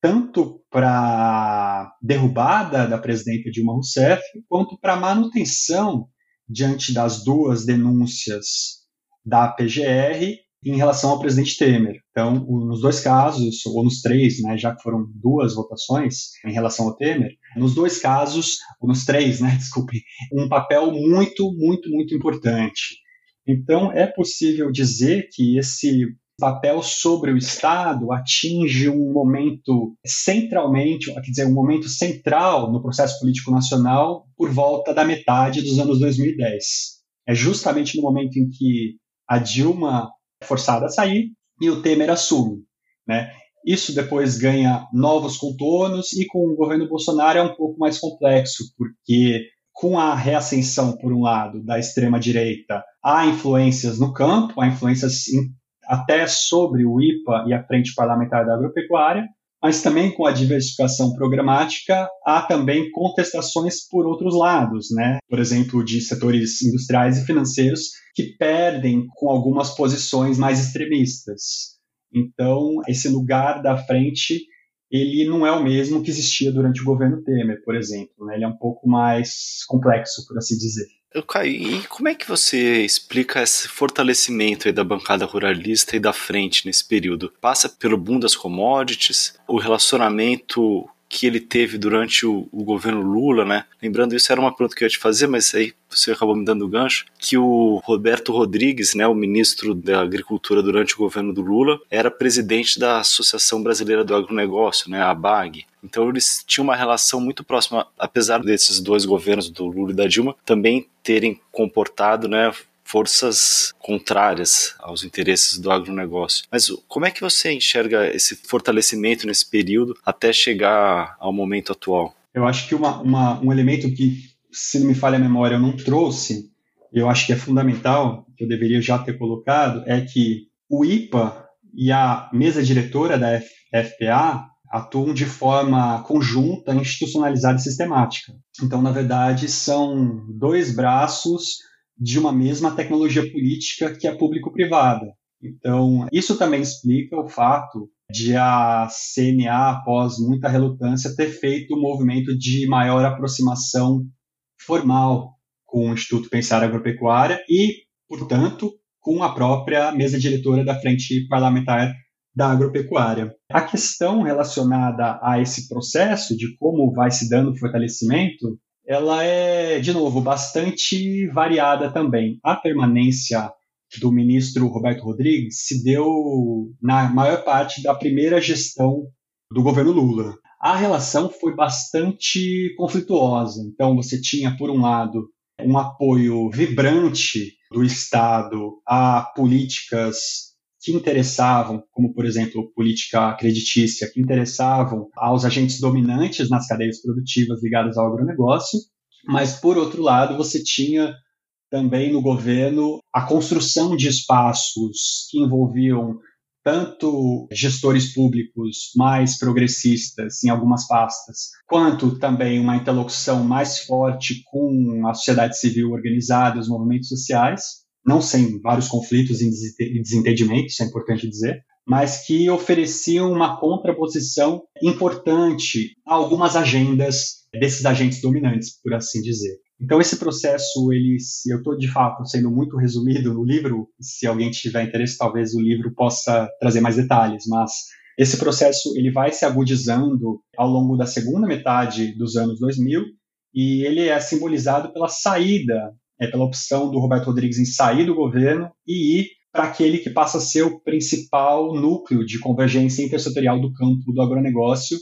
tanto para derrubada da presidenta Dilma Rousseff, quanto para manutenção diante das duas denúncias da PGR em relação ao presidente Temer. Então, nos dois casos, ou nos três, né, já que foram duas votações em relação ao Temer, nos dois casos, ou nos três, né, desculpe, um papel muito, muito, muito importante. Então, é possível dizer que esse papel sobre o Estado atinge um momento centralmente, quer dizer, um momento central no processo político nacional por volta da metade dos anos 2010. É justamente no momento em que a Dilma forçada a sair e o Temer assume, né? Isso depois ganha novos contornos e com o governo Bolsonaro é um pouco mais complexo, porque com a reascensão, por um lado, da extrema-direita, há influências no campo, há influências até sobre o IPA e a Frente Parlamentar da Agropecuária, mas também com a diversificação programática, há também contestações por outros lados, né? Por exemplo, de setores industriais e financeiros que perdem com algumas posições mais extremistas. Então, esse lugar da frente, ele não é o mesmo que existia durante o governo Temer, por exemplo. Né? Ele é um pouco mais complexo, por assim dizer. Eu caí. E como é que você explica esse fortalecimento da bancada ruralista e da frente nesse período? Passa pelo boom das commodities, o relacionamento que ele teve durante o, o, governo Lula, né? Lembrando, isso era uma pergunta que eu ia te fazer, mas aí você acabou me dando o gancho, que o Roberto Rodrigues, né, o ministro da Agricultura durante o governo do Lula, era presidente da Associação Brasileira do Agronegócio, né, a ABAG. Então eles tinham uma relação muito próxima, apesar desses dois governos, do Lula e da Dilma, também terem comportado, né, forças contrárias aos interesses do agronegócio. Mas como é que você enxerga esse fortalecimento nesse período até chegar ao momento atual? Eu acho que uma, uma, um elemento que, se não me falha a memória, eu não trouxe, eu acho que é fundamental, que eu deveria já ter colocado, é que o IPA e a mesa diretora da F, FPA atuam de forma conjunta, institucionalizada e sistemática. Então, na verdade, são dois braços de uma mesma tecnologia política que é público-privada. Então, isso também explica o fato de a CNA, após muita relutância, ter feito um movimento de maior aproximação formal com o Instituto Pensar Agropecuária e, portanto, com a própria mesa diretora da Frente Parlamentar da Agropecuária. A questão relacionada a esse processo de como vai se dando o fortalecimento ela é, de novo, bastante variada também. A permanência do ministro Roberto Rodrigues se deu na maior parte da primeira gestão do governo Lula. A relação foi bastante conflituosa. Então, você tinha, por um lado, um apoio vibrante do Estado a políticas que interessavam, como por exemplo política creditícia, que interessavam aos agentes dominantes nas cadeias produtivas ligadas ao agronegócio, mas por outro lado você tinha também no governo a construção de espaços que envolviam tanto gestores públicos mais progressistas em algumas pastas, quanto também uma interlocução mais forte com a sociedade civil organizada, os movimentos sociais, não sem vários conflitos e desentendimentos, é importante dizer, mas que ofereciam uma contraposição importante a algumas agendas desses agentes dominantes, por assim dizer. Então esse processo, ele, eu estou de fato sendo muito resumido no livro. Se alguém tiver interesse, talvez o livro possa trazer mais detalhes. Mas esse processo ele vai se agudizando ao longo da segunda metade dos anos 2000 e ele é simbolizado pela saída é, pela opção do Roberto Rodrigues em sair do governo e ir para aquele que passa a ser o principal núcleo de convergência intersetorial do campo do agronegócio,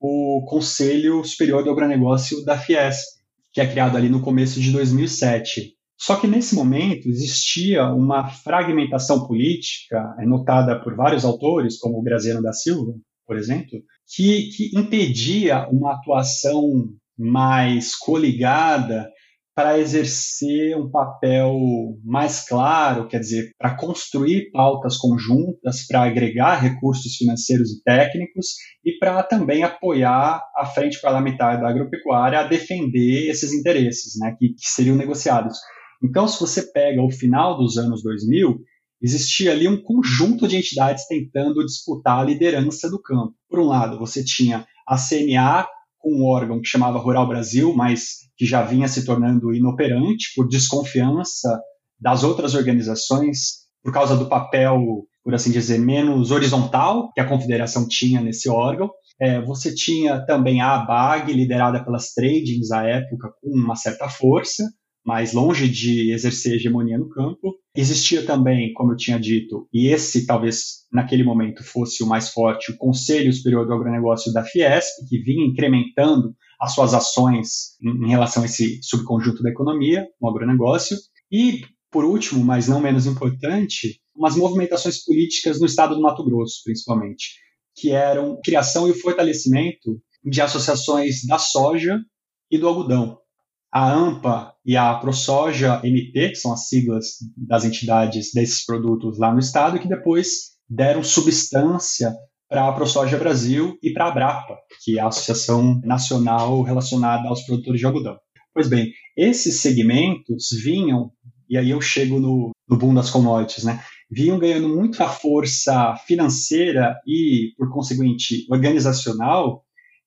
o Conselho Superior do Agronegócio da Fiesp, que é criado ali no começo de 2007. Só que nesse momento existia uma fragmentação política, é notada por vários autores, como o Graziano da Silva, por exemplo, que, que impedia uma atuação mais coligada para exercer um papel mais claro, quer dizer, para construir pautas conjuntas, para agregar recursos financeiros e técnicos e para também apoiar a frente parlamentar da agropecuária a defender esses interesses, né, que, que seriam negociados. Então, se você pega o final dos anos 2000, existia ali um conjunto de entidades tentando disputar a liderança do campo. Por um lado, você tinha a CNA com um órgão que chamava Rural Brasil, mas que já vinha se tornando inoperante por desconfiança das outras organizações, por causa do papel, por assim dizer, menos horizontal que a confederação tinha nesse órgão. É, você tinha também a ABAG, liderada pelas tradings à época, com uma certa força, mas longe de exercer hegemonia no campo. Existia também, como eu tinha dito, e esse talvez naquele momento fosse o mais forte, o Conselho Superior do Agronegócio da Fiesp, que vinha incrementando as suas ações em, relação a esse subconjunto da economia, no agronegócio. E, por último, mas não menos importante, umas movimentações políticas no estado do Mato Grosso, principalmente, que eram criação e o fortalecimento de associações da soja e do algodão a AMPA e a ProSoja MT, que são as siglas das entidades desses produtos lá no estado, que depois deram substância para a ProSoja Brasil e para a Abrapa, que é a Associação Nacional relacionada aos produtores de algodão. Pois bem, esses segmentos vinham, e aí eu chego no, no boom das commodities, né? Vinham ganhando muita força financeira e, por conseguinte, organizacional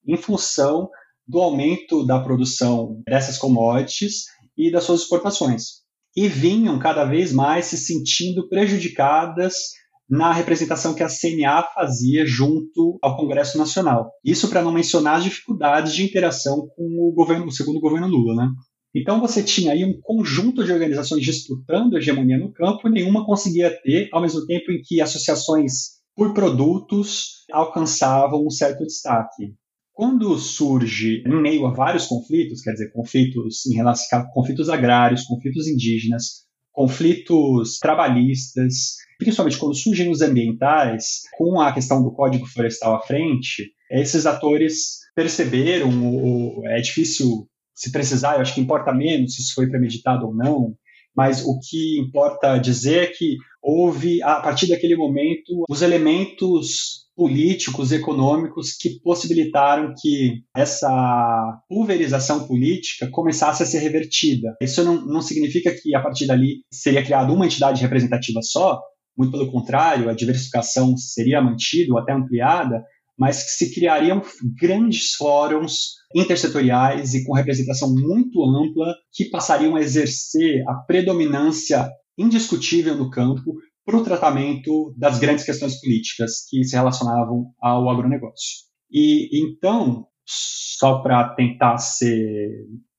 em função do aumento da produção dessas commodities e das suas exportações. E vinham cada vez mais se sentindo prejudicadas na representação que a CNA fazia junto ao Congresso Nacional. Isso para não mencionar as dificuldades de interação com o governo, o segundo governo Lula, né? Então você tinha aí um conjunto de organizações disputando a hegemonia no campo e nenhuma conseguia ter, ao mesmo tempo em que associações por produtos alcançavam um certo destaque. Quando surge em meio a vários conflitos, quer dizer, conflitos em relação a conflitos agrários, conflitos indígenas, conflitos trabalhistas, principalmente quando surgem os ambientais, com a questão do Código Florestal à frente, esses atores perceberam, ou, é difícil se precisar, eu acho que importa menos se isso foi premeditado ou não, mas o que importa dizer é que houve, a partir daquele momento, os elementos políticos, econômicos que possibilitaram que essa pulverização política começasse a ser revertida. Isso não, não significa que a partir dali seria criada uma entidade representativa só, muito pelo contrário, a diversificação seria mantida ou até ampliada, mas que se criariam grandes fóruns intersetoriais e com representação muito ampla que passariam a exercer a predominância indiscutível no campo para o tratamento das grandes questões políticas que se relacionavam ao agronegócio. E então, só para tentar ser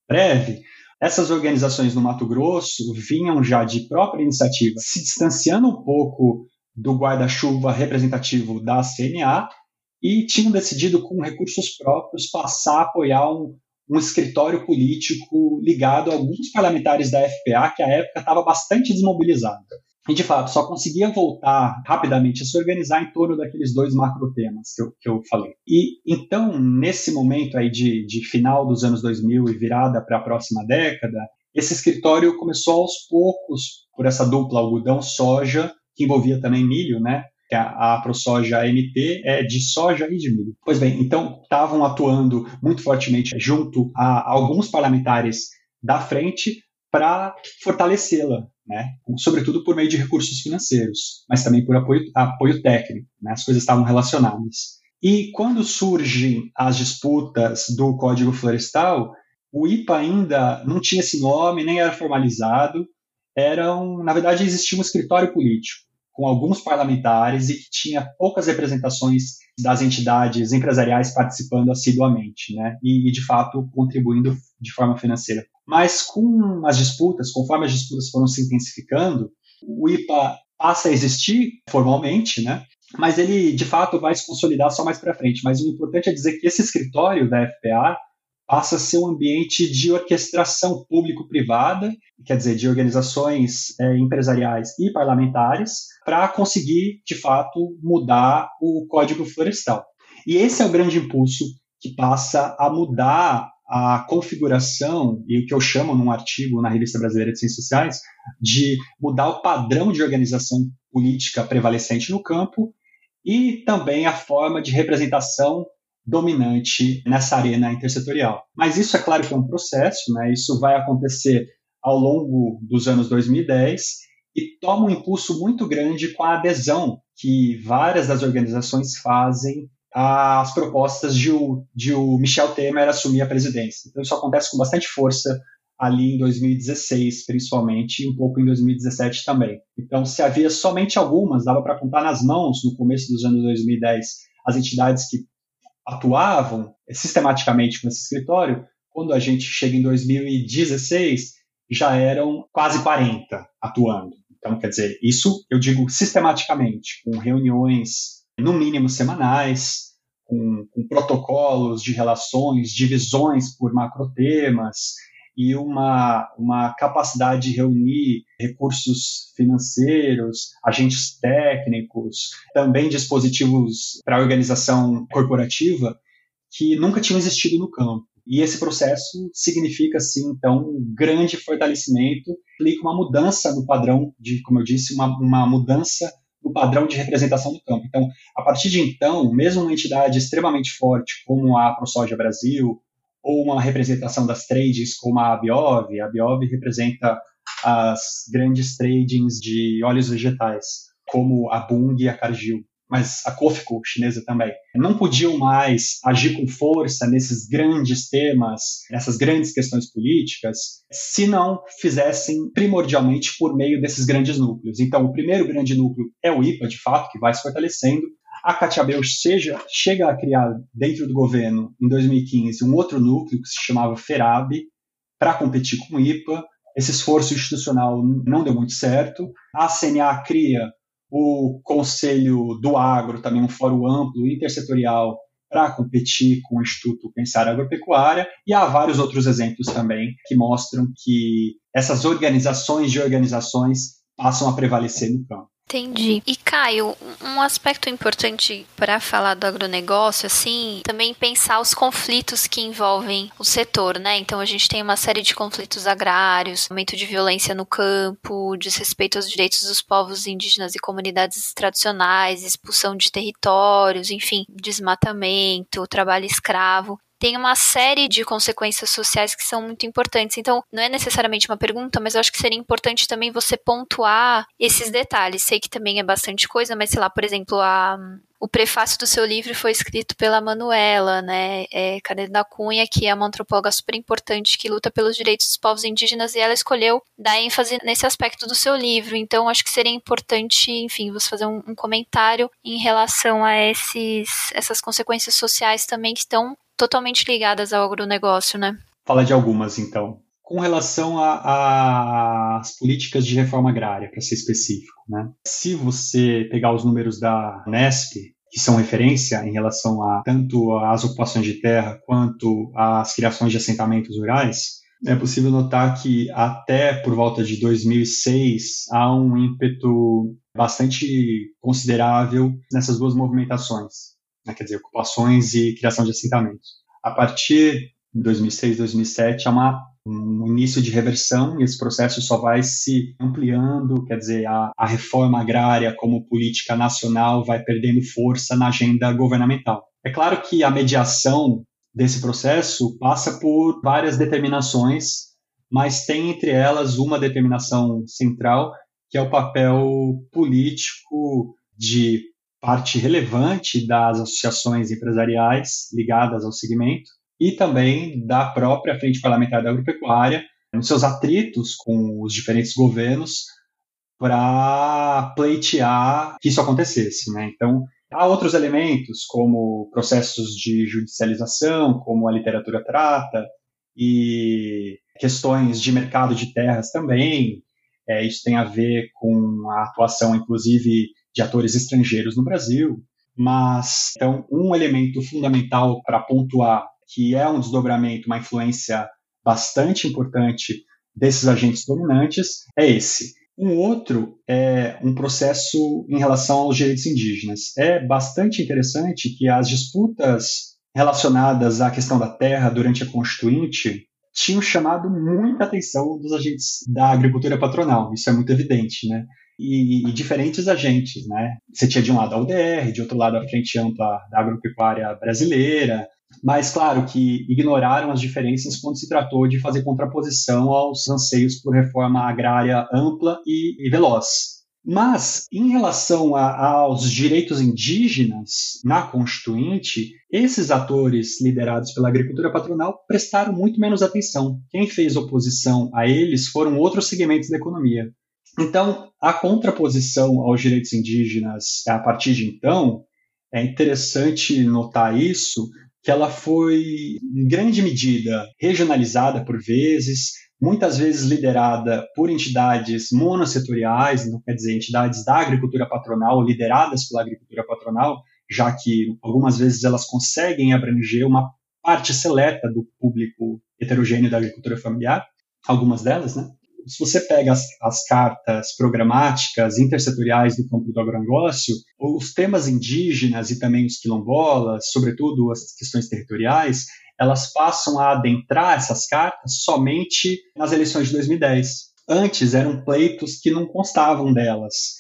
breve, essas organizações no Mato Grosso vinham já de própria iniciativa se distanciando um pouco do guarda-chuva representativo da CNA e tinham decidido, com recursos próprios, passar a apoiar um, um escritório político ligado a alguns parlamentares da FPA, que à época estava bastante desmobilizada. E, de fato, só conseguia voltar rapidamente a se organizar em torno daqueles dois macro temas que eu, que eu falei. E, então, nesse momento aí de, de final dos anos 2000 e virada para a próxima década, esse escritório começou aos poucos, por essa dupla algodão-soja, que envolvia também milho, né? que a, a ProSoja MT é de soja e de milho. Pois bem, então estavam atuando muito fortemente junto a alguns parlamentares da frente para fortalecê-la, né? sobretudo por meio de recursos financeiros, mas também por apoio, apoio técnico. Né? As coisas estavam relacionadas. E quando surgem as disputas do Código Florestal, o IPA ainda não tinha esse nome, nem era formalizado, era um, na verdade existia um escritório político com alguns parlamentares e que tinha poucas representações das entidades empresariais participando assiduamente, né? E, de fato contribuindo de forma financeira. Mas com as disputas, conforme as disputas foram se intensificando, o IPA passa a existir formalmente, né? Mas ele, de fato, vai se consolidar só mais para frente. Mas o importante é dizer que esse escritório da FPA passa a ser um ambiente de orquestração público-privada, quer dizer, de organizações é, empresariais e parlamentares, para conseguir, de fato, mudar o Código Florestal. E esse é o grande impulso que passa a mudar a configuração, e o que eu chamo num artigo na Revista Brasileira de Ciências Sociais, de mudar o padrão de organização política prevalecente no campo e também a forma de representação dominante nessa arena intersetorial. Mas isso é claro que é um processo, né? isso vai acontecer ao longo dos anos 2010 e toma um impulso muito grande com a adesão que várias das organizações fazem às propostas de o, de o Michel Temer assumir a presidência. Então isso acontece com bastante força ali em 2016, principalmente, e um pouco em 2017 também. Então, se havia somente algumas, dava para contar nas mãos, no começo dos anos 2010, as entidades que atuavam sistematicamente com esse escritório, quando a gente chega em 2016, já eram quase 40 atuando. Então, quer dizer, isso eu digo sistematicamente, com reuniões no mínimo semanais, com, com protocolos de relações, divisões por macrotemas, e uma, uma capacidade de reunir recursos financeiros, agentes técnicos, também dispositivos para organização corporativa que nunca tinham existido no campo. E esse processo significa, sim, então, um grande fortalecimento, implica uma mudança no padrão de, como eu disse, uma, uma mudança no padrão de representação do campo. Então, a partir de então, mesmo uma entidade extremamente forte como a ProSoja Brasil ou uma representação das trades como a Abiov. A Abiov representa as grandes tradings de óleos vegetais, como a Bung e a Cargill, mas a Cofco chinesa também. Não podiam mais agir com força nesses grandes temas, nessas grandes questões políticas, se não fizessem primordialmente por meio desses grandes núcleos. Então, o primeiro grande núcleo é o IPA, de fato, que vai se fortalecendo, a Katia seja, chega a criar dentro do governo, em 2015, um outro núcleo que se chamava FERAB, para competir com o IPA. Esse esforço institucional não deu muito certo. A CNA cria o Conselho do Agro, também um fórum amplo, intersetorial, para competir com o Instituto Pensar Agropecuária, e há vários outros exemplos também que mostram que essas organizações de organizações passam a prevalecer no campo. Entendi. E Caio, um aspecto importante para falar do agronegócio, assim, também pensar os conflitos que envolvem o setor, né? Então a gente tem uma série de conflitos agrários, aumento de violência no campo, desrespeito aos direitos dos povos indígenas e comunidades tradicionais, expulsão de territórios, enfim, desmatamento, trabalho escravo tem uma série de consequências sociais que são muito importantes. Então, não é necessariamente uma pergunta, mas eu acho que seria importante também você pontuar esses detalhes. Sei que também é bastante coisa, mas sei lá, por exemplo, a, o prefácio do seu livro foi escrito pela Manuela, né, é, da Cunha, que é uma antropóloga super importante que luta pelos direitos dos povos indígenas e ela escolheu dar ênfase nesse aspecto do seu livro. Então, acho que seria importante, enfim, você fazer um, um comentário em relação a esses, essas consequências sociais também que estão totalmente ligadas ao agronegócio, né? Fala de algumas, então. Com relação às políticas de reforma agrária, para ser específico, né? Se você pegar os números da Nesp, que são referência em relação a tanto às ocupações de terra quanto às criações de assentamentos rurais, é possível notar que até por volta de 2006 há um ímpeto bastante considerável nessas duas movimentações né, quer dizer, ocupações e criação de assentamentos. A partir de 2006, 2007, há uma, um início de reversão e esse processo só vai se ampliando, quer dizer, a, a reforma agrária como política nacional vai perdendo força na agenda governamental. É claro que a mediação desse processo passa por várias determinações, mas tem entre elas uma determinação central, que é o papel político de parte relevante das associações empresariais ligadas ao segmento e também da própria Frente Parlamentar da Agropecuária, nos seus atritos com os diferentes governos para pleitear que isso acontecesse. Né? Então, há outros elementos, como processos de judicialização, como a literatura trata, e questões de mercado de terras também. É, isso tem a ver com a atuação, inclusive, de atores estrangeiros no Brasil. Mas, então, um elemento fundamental para pontuar que é um desdobramento, uma influência bastante importante desses agentes dominantes, é esse. Um outro é um processo em relação aos direitos indígenas. É bastante interessante que as disputas relacionadas à questão da terra durante a Constituinte tinham chamado muita atenção dos agentes da agricultura patronal. Isso é muito evidente, né? E, e, diferentes agentes, né? Você tinha de um lado a UDR, de outro lado a Frente Ampla da Agropecuária Brasileira, mas claro que ignoraram as diferenças quando se tratou de fazer contraposição aos anseios por reforma agrária ampla e, e veloz. Mas, em relação a, aos direitos indígenas na Constituinte, esses atores liderados pela agricultura patronal prestaram muito menos atenção. Quem fez oposição a eles foram outros segmentos da economia. Então, a contraposição aos direitos indígenas a partir de então, é interessante notar isso, que ela foi, em grande medida, regionalizada por vezes, muitas vezes liderada por entidades monossetoriais, não quer dizer entidades da agricultura patronal, lideradas pela agricultura patronal, já que algumas vezes elas conseguem abranger uma parte seleta do público heterogêneo da agricultura familiar, algumas delas, né? Se você pega as, as, cartas programáticas intersetoriais do campo do agronegócio, os temas indígenas e também os quilombolas, sobretudo as questões territoriais, elas passam a adentrar essas cartas somente nas eleições de 2010. Antes eram pleitos que não constavam delas.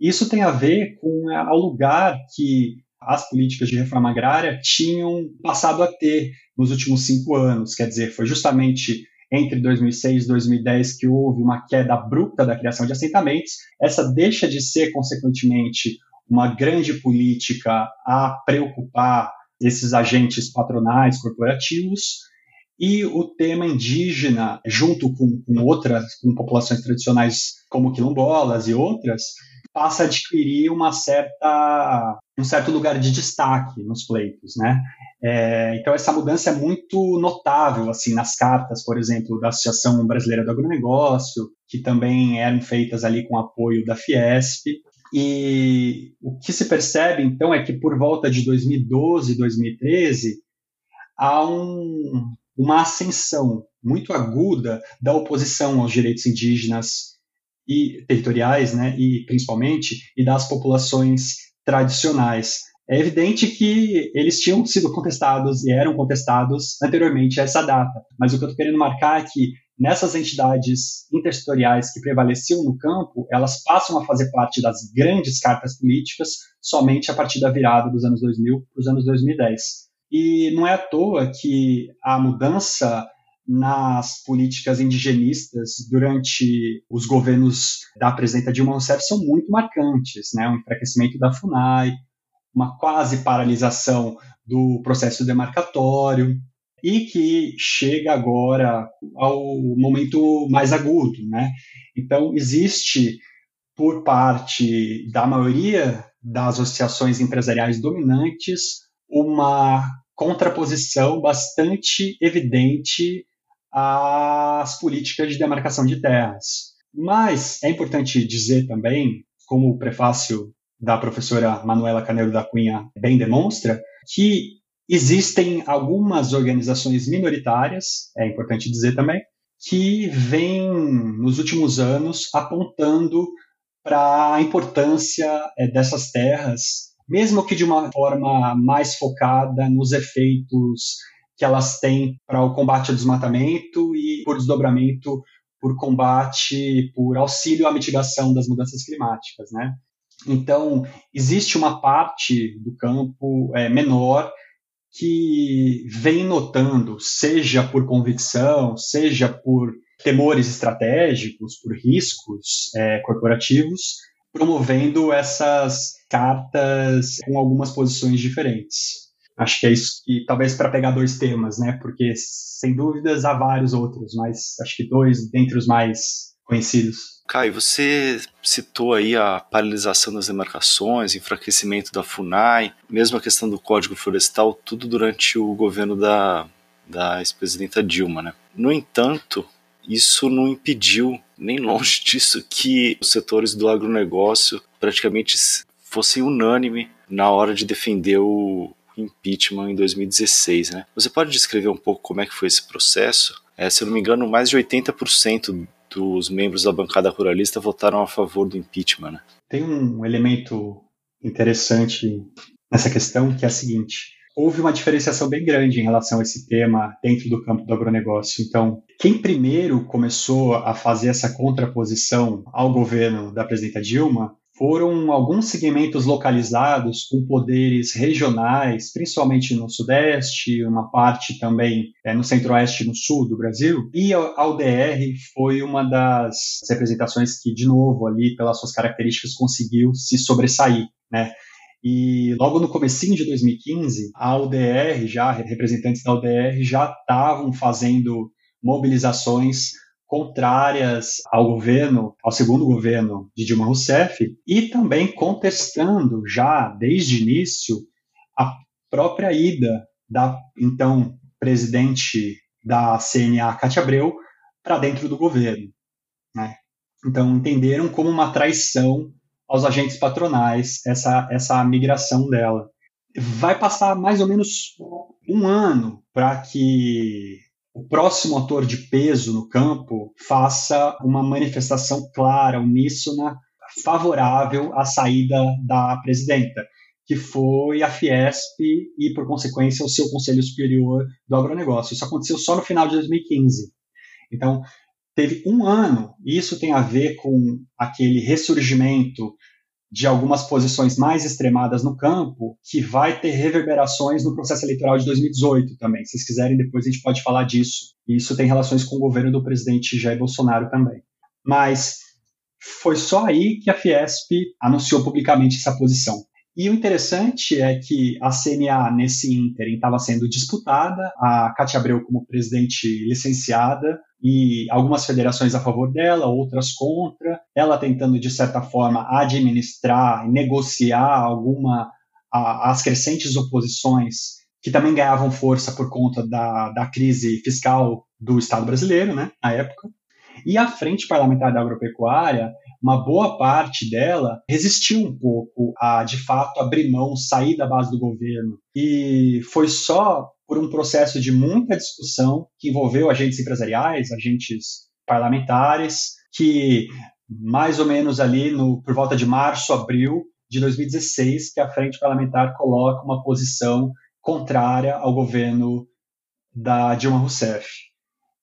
Isso tem a ver com é, o lugar que as políticas de reforma agrária tinham passado a ter nos últimos cinco anos. Quer dizer, foi justamente entre 2006 e 2010 que houve uma queda abrupta da criação de assentamentos, essa deixa de ser, consequentemente, uma grande política a preocupar esses agentes patronais, corporativos, e o tema indígena, junto com, com outras, com populações tradicionais como quilombolas e outras, passa a adquirir uma certa, um certo lugar de destaque nos pleitos, né? É, então essa mudança é muito notável, assim, nas cartas, por exemplo, da Associação Brasileira do Agronegócio, que também eram feitas ali com apoio da Fiesp. E o que se percebe, então, é que por volta de 2012, 2013, há um, uma ascensão muito aguda da oposição aos direitos indígenas e territoriais, né, e principalmente, e das populações tradicionais. É evidente que eles tinham sido contestados e eram contestados anteriormente a essa data, mas o que eu estou querendo marcar é que nessas entidades intersetoriais que prevaleciam no campo, elas passam a fazer parte das grandes cartas políticas somente a partir da virada dos anos 2000 para os anos 2010. E não é à toa que a mudança nas políticas indigenistas durante os governos da presidenta Dilma Rousseff são muito marcantes, né? O enfraquecimento da FUNAI, uma quase paralisação do processo demarcatório e que chega agora ao momento mais agudo, né? Então existe por parte da maioria das associações empresariais dominantes uma contraposição bastante evidente às políticas de demarcação de terras. Mas é importante dizer também, como o prefácio da professora Manuela Caneiro da Cunha bem demonstra, que existem algumas organizações minoritárias, é importante dizer também, que vêm nos últimos anos apontando para a importância é, dessas terras, mesmo que de uma forma mais focada nos efeitos que elas têm para o combate ao desmatamento e, por desdobramento, por combate, por auxílio à mitigação das mudanças climáticas, né? Então, existe uma parte do campo é, menor que vem notando, seja por convicção, seja por temores estratégicos, por riscos é, corporativos, promovendo essas cartas com algumas posições diferentes. Acho que é isso que, talvez para pegar dois temas, né? Porque, sem dúvidas, há vários outros, mas acho que dois dentre os mais conhecidos. Caio, você citou aí a paralisação das demarcações, enfraquecimento da FUNAI, mesmo a questão do Código Florestal, tudo durante o governo da da ex-presidenta Dilma. Né? No entanto, isso não impediu, nem longe disso, que os setores do agronegócio praticamente fossem unânime na hora de defender o impeachment em 2016. Né? Você pode descrever um pouco como é que foi esse processo? É, se eu não me engano, mais de 80% dos membros da bancada ruralista votaram a favor do impeachment. Né? Tem um elemento interessante nessa questão que é a seguinte: houve uma diferenciação bem grande em relação a esse tema dentro do campo do agronegócio. Então, quem primeiro começou a fazer essa contraposição ao governo da presidenta Dilma foram alguns segmentos localizados com poderes regionais, principalmente no Sudeste, uma parte também é, no Centro-Oeste e no Sul do Brasil. E a UDR foi uma das representações que, de novo, ali pelas suas características, conseguiu se sobressair, né? E logo no comecinho de 2015, a UDR, já representantes da UDR já estavam fazendo mobilizações contrárias ao governo, ao segundo governo de Dilma Rousseff, e também contestando já desde início a própria ida da então presidente da CNA, Cátia Abreu, para dentro do governo. Né? Então entenderam como uma traição aos agentes patronais essa, essa migração dela. Vai passar mais ou menos um ano para que o próximo ator de peso no campo faça uma manifestação clara, uníssona, favorável à saída da presidenta, que foi a Fiesp e, por consequência, o seu Conselho Superior do Agronegócio. Isso aconteceu só no final de 2015. Então, teve um ano, e isso tem a ver com aquele ressurgimento de algumas posições mais extremadas no campo, que vai ter reverberações no processo eleitoral de 2018 também. Se vocês quiserem, depois a gente pode falar disso. Isso tem relações com o governo do presidente Jair Bolsonaro também. Mas foi só aí que a Fiesp anunciou publicamente essa posição. E o interessante é que a CNA, nesse ínterim, estava sendo disputada, a Cátia Abreu como presidente licenciada, e algumas federações a favor dela, outras contra, ela tentando, de certa forma, administrar negociar alguma a, as crescentes oposições que também ganhavam força por conta da, da crise fiscal do Estado brasileiro, né, na época. E a Frente Parlamentar da Agropecuária uma boa parte dela resistiu um pouco a, de fato, abrir mão, sair da base do governo. E foi só por um processo de muita discussão que envolveu agentes empresariais, agentes parlamentares, que mais ou menos ali no, por volta de março, abril de 2016, que a frente parlamentar coloca uma posição contrária ao governo da Dilma Rousseff.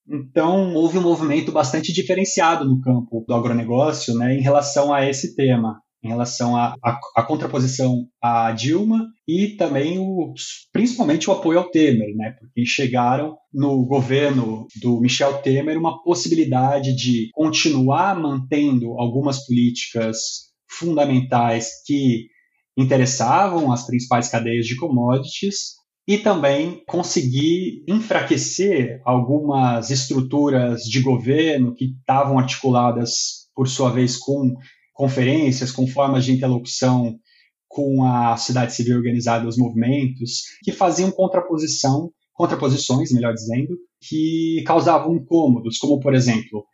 Então, houve um movimento bastante diferenciado no campo do agronegócio né, em relação a esse tema, em relação à contraposição à Dilma e também, o, principalmente, o apoio ao Temer, né, porque chegaram no governo do Michel Temer uma possibilidade de continuar mantendo algumas políticas fundamentais que interessavam as principais cadeias de commodities, e também conseguir enfraquecer algumas estruturas de governo que estavam articuladas, por sua vez, com conferências, com formas de interlocução com a sociedade civil organizada, os movimentos, que faziam contraposição, contraposições, melhor dizendo, que causavam incômodos, como, por exemplo,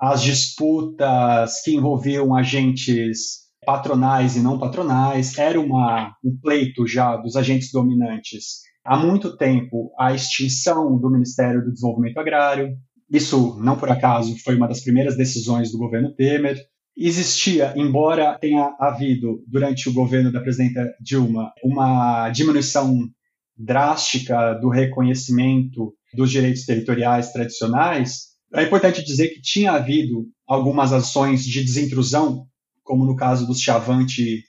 as disputas que envolviam agentes patronais e não patronais, era uma, um pleito já dos agentes dominantes há muito tempo a extinção do Ministério do Desenvolvimento Agrário. Isso, não por acaso, foi uma das primeiras decisões do governo Temer. Existia, embora tenha havido, durante o governo da presidenta Dilma, uma diminuição drástica do reconhecimento dos direitos territoriais tradicionais, é importante dizer que tinha havido algumas ações de desintrusão, como no caso dos Chavante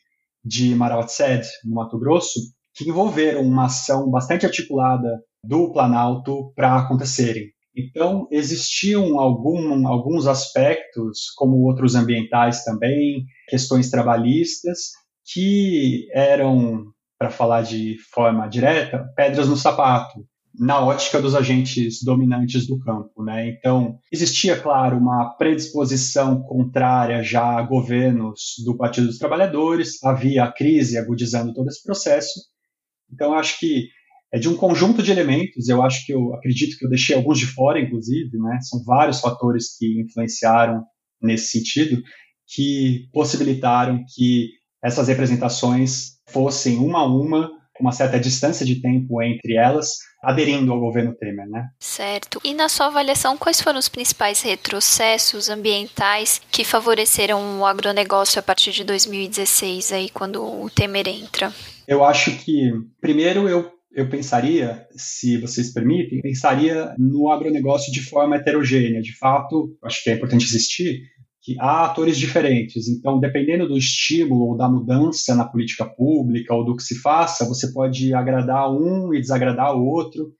de Marautsed, no Mato Grosso, que envolveram uma ação bastante articulada do Planalto para acontecerem. Então, existiam algum, alguns aspectos, como outros ambientais também, questões trabalhistas, que eram, para falar de forma direta, pedras no sapato, na ótica dos agentes dominantes do campo. Né? Então, existia, claro, uma predisposição contrária já a governos do Partido dos Trabalhadores, havia a crise agudizando todo esse processo, então, acho que é de um conjunto de elementos. Eu acho que eu acredito que eu deixei alguns de fora, inclusive, né? São vários fatores que influenciaram nesse sentido, que possibilitaram que essas representações fossem uma a uma com uma certa distância de tempo entre elas, aderindo ao governo Temer, né? Certo. E na sua avaliação, quais foram os principais retrocessos ambientais que favoreceram o agronegócio a partir de 2016, aí, quando o Temer entra? Eu acho que, primeiro, eu eu pensaria, se vocês permitem, pensaria no agronegócio de forma heterogênea. De fato, acho que é importante existir que há atores diferentes. Então, dependendo do estímulo ou da mudança na política pública ou do que se faça, você pode agradar um e desagradar o outro.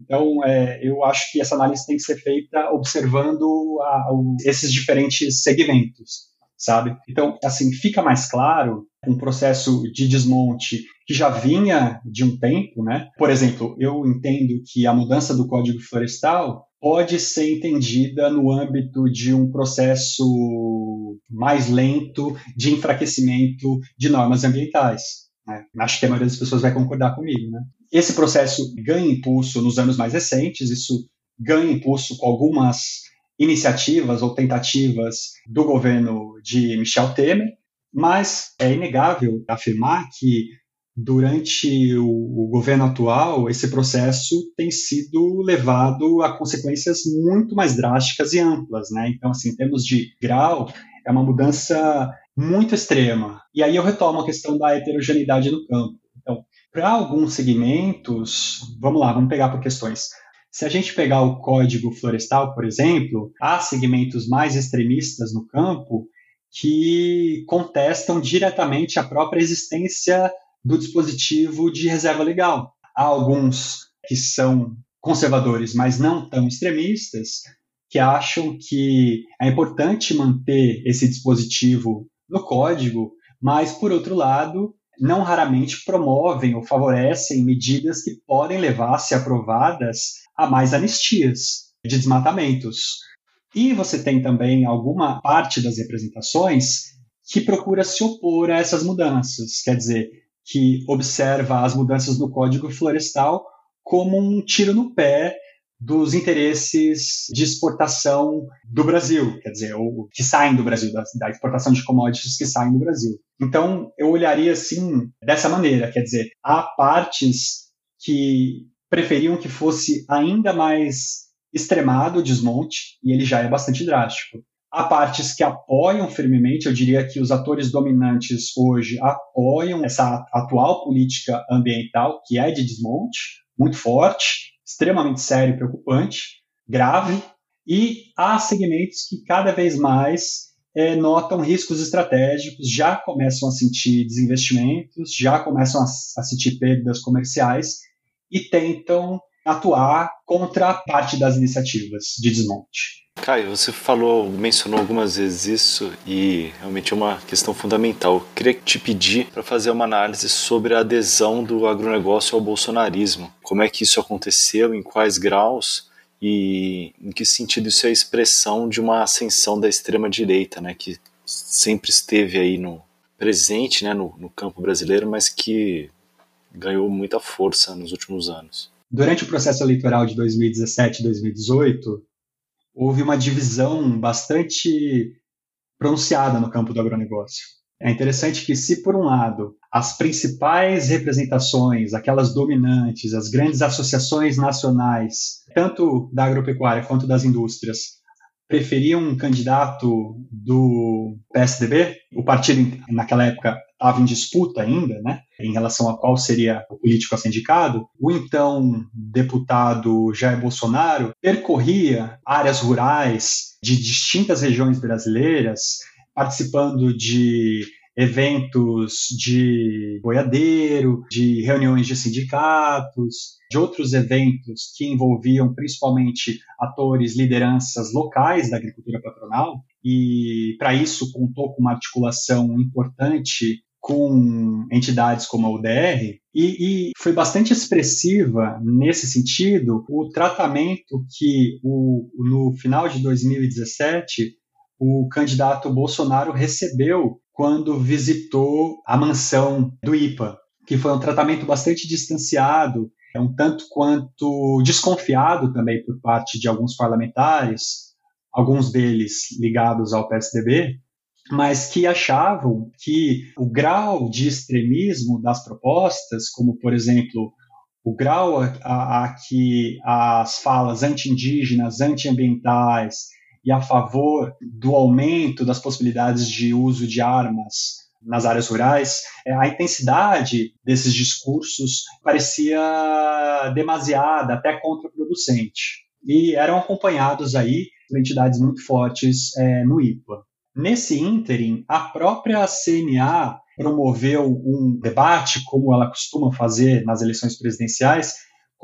Então, é, eu acho que essa análise tem que ser feita observando a, a, esses diferentes segmentos, sabe? Então, assim, fica mais claro um processo de desmonte que já vinha de um tempo, né? Por exemplo, eu entendo que a mudança do Código Florestal pode ser entendida no âmbito de um processo mais lento de enfraquecimento de normas ambientais. Né? Acho que a maioria das pessoas vai concordar comigo. Né? Esse processo ganha impulso nos anos mais recentes, isso ganha impulso com algumas iniciativas ou tentativas do governo de Michel Temer, mas é inegável afirmar que durante o, o, governo atual, esse processo tem sido levado a consequências muito mais drásticas e amplas, né? Então, assim, em termos de grau, é uma mudança muito extrema. E aí eu retomo a questão da heterogeneidade no campo. Então, para alguns segmentos, vamos lá, vamos pegar por questões. Se a gente pegar o código florestal, por exemplo, há segmentos mais extremistas no campo que contestam diretamente a própria existência do dispositivo de reserva legal. Há alguns que são conservadores, mas não tão extremistas, que acham que é importante manter esse dispositivo no código, mas, por outro lado, não raramente promovem ou favorecem medidas que podem levar, se aprovadas, a mais anistias de desmatamentos. E você tem também alguma parte das representações que procura se opor a essas mudanças, quer dizer, que observa as mudanças no Código Florestal como um tiro no pé dos interesses de exportação do Brasil, quer dizer, ou que saem do Brasil, da, da, exportação de commodities que saem do Brasil. Então, eu olharia assim, dessa maneira, quer dizer, há partes que preferiam que fosse ainda mais extremado o desmonte, e ele já é bastante drástico. Há partes que apoiam firmemente, eu diria que os atores dominantes hoje apoiam essa atual política ambiental, que é de desmonte, muito forte, extremamente sério e preocupante, grave, e há segmentos que cada vez mais é, notam riscos estratégicos, já começam a sentir desinvestimentos, já começam a, a sentir perdas comerciais e tentam atuar contra parte das iniciativas de desmonte. Caio, você falou, mencionou algumas vezes isso e realmente é uma questão fundamental. Eu queria te pedir para fazer uma análise sobre a adesão do agronegócio ao bolsonarismo. Como é que isso aconteceu, em quais graus e em que sentido isso é expressão de uma ascensão da extrema direita, né, que sempre esteve aí no presente, né, no, no campo brasileiro, mas que ganhou muita força nos últimos anos. Durante o processo eleitoral de 2017 e 2018, houve uma divisão bastante pronunciada no campo do agronegócio. É interessante que, se por um lado as principais representações, aquelas dominantes, as grandes associações nacionais, tanto da agropecuária quanto das indústrias, preferiam um candidato do PSDB, o partido naquela época estava em disputa ainda, né, em relação a qual seria o político a ser indicado, o então deputado Jair Bolsonaro percorria áreas rurais de distintas regiões brasileiras, participando de eventos de boiadeiro, de reuniões de sindicatos, de outros eventos que envolviam principalmente atores, lideranças locais da agricultura patronal, e para isso contou com uma articulação importante com entidades como a UDR, e, e, foi bastante expressiva nesse sentido o tratamento que o, no final de 2017 o candidato Bolsonaro recebeu quando visitou a mansão do IPA, que foi um tratamento bastante distanciado é um tanto quanto desconfiado também por parte de alguns parlamentares, alguns deles ligados ao PSDB, mas que achavam que o grau de extremismo das propostas, como por exemplo o grau a, a, a que as falas anti-indígenas, anti-ambientais e a favor do aumento das possibilidades de uso de armas nas áreas rurais, é, a intensidade desses discursos parecia demasiada, até contraproducente. E eram acompanhados aí por entidades muito fortes é, no IPA. Nesse ínterim, a própria CNA promoveu um debate, como ela costuma fazer nas eleições presidenciais,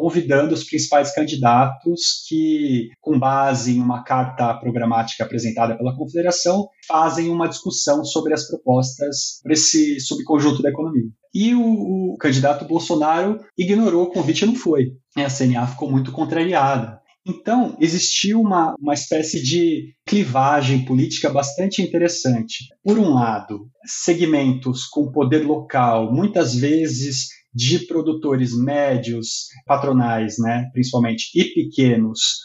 convidando os principais candidatos que, com base em uma carta programática apresentada pela Confederação, fazem uma discussão sobre as propostas para esse subconjunto da economia. E o, o candidato Bolsonaro ignorou o convite e não foi. A CNA ficou muito contrariada. Então, existiu uma, uma espécie de clivagem política bastante interessante. Por um lado, segmentos com poder local, muitas vezes de produtores médios, patronais, né, principalmente, e pequenos,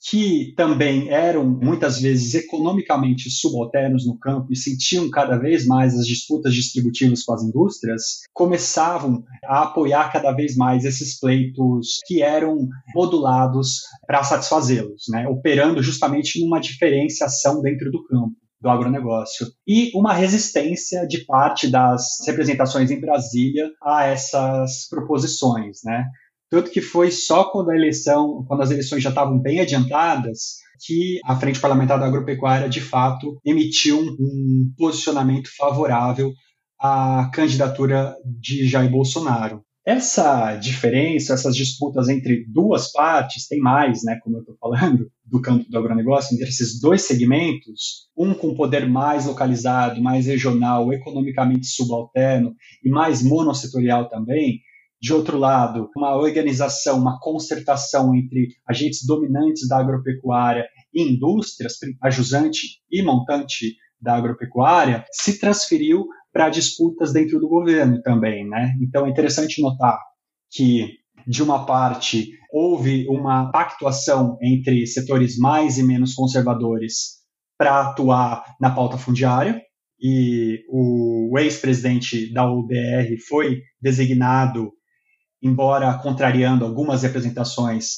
que também eram muitas vezes economicamente subalternos no campo e sentiam cada vez mais as disputas distributivas com as indústrias, começavam a apoiar cada vez mais esses pleitos que eram modulados para satisfazê-los, né, operando justamente numa diferenciação dentro do campo do agronegócio e uma resistência de parte das representações em Brasília a essas proposições, né? Tanto que foi só quando a eleição, quando as eleições já estavam bem adiantadas, que a Frente Parlamentar da Agropecuária, de fato, emitiu um posicionamento favorável à candidatura de Jair Bolsonaro. Essa diferença, essas disputas entre duas partes, tem mais, né, como eu estou falando, do campo do agronegócio, entre esses dois segmentos, um com poder mais localizado, mais regional, economicamente subalterno e mais monossetorial também, de outro lado, uma organização, uma concertação entre agentes dominantes da agropecuária e indústrias, a jusante e montante da agropecuária, se transferiu para disputas dentro do governo também, né? Então é interessante notar que de uma parte houve uma pactuação entre setores mais e menos conservadores para atuar na pauta fundiária e o ex-presidente da UDR foi designado, embora contrariando algumas representações,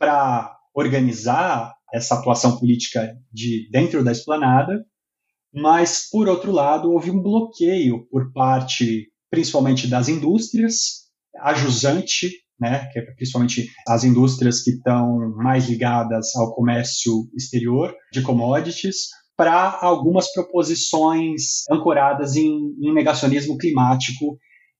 para organizar essa atuação política de dentro da esplanada mas, por outro lado, houve um bloqueio por parte, principalmente das indústrias, a jusante, né, que é principalmente as indústrias que estão mais ligadas ao comércio exterior de commodities, para algumas proposições ancoradas em, em negacionismo climático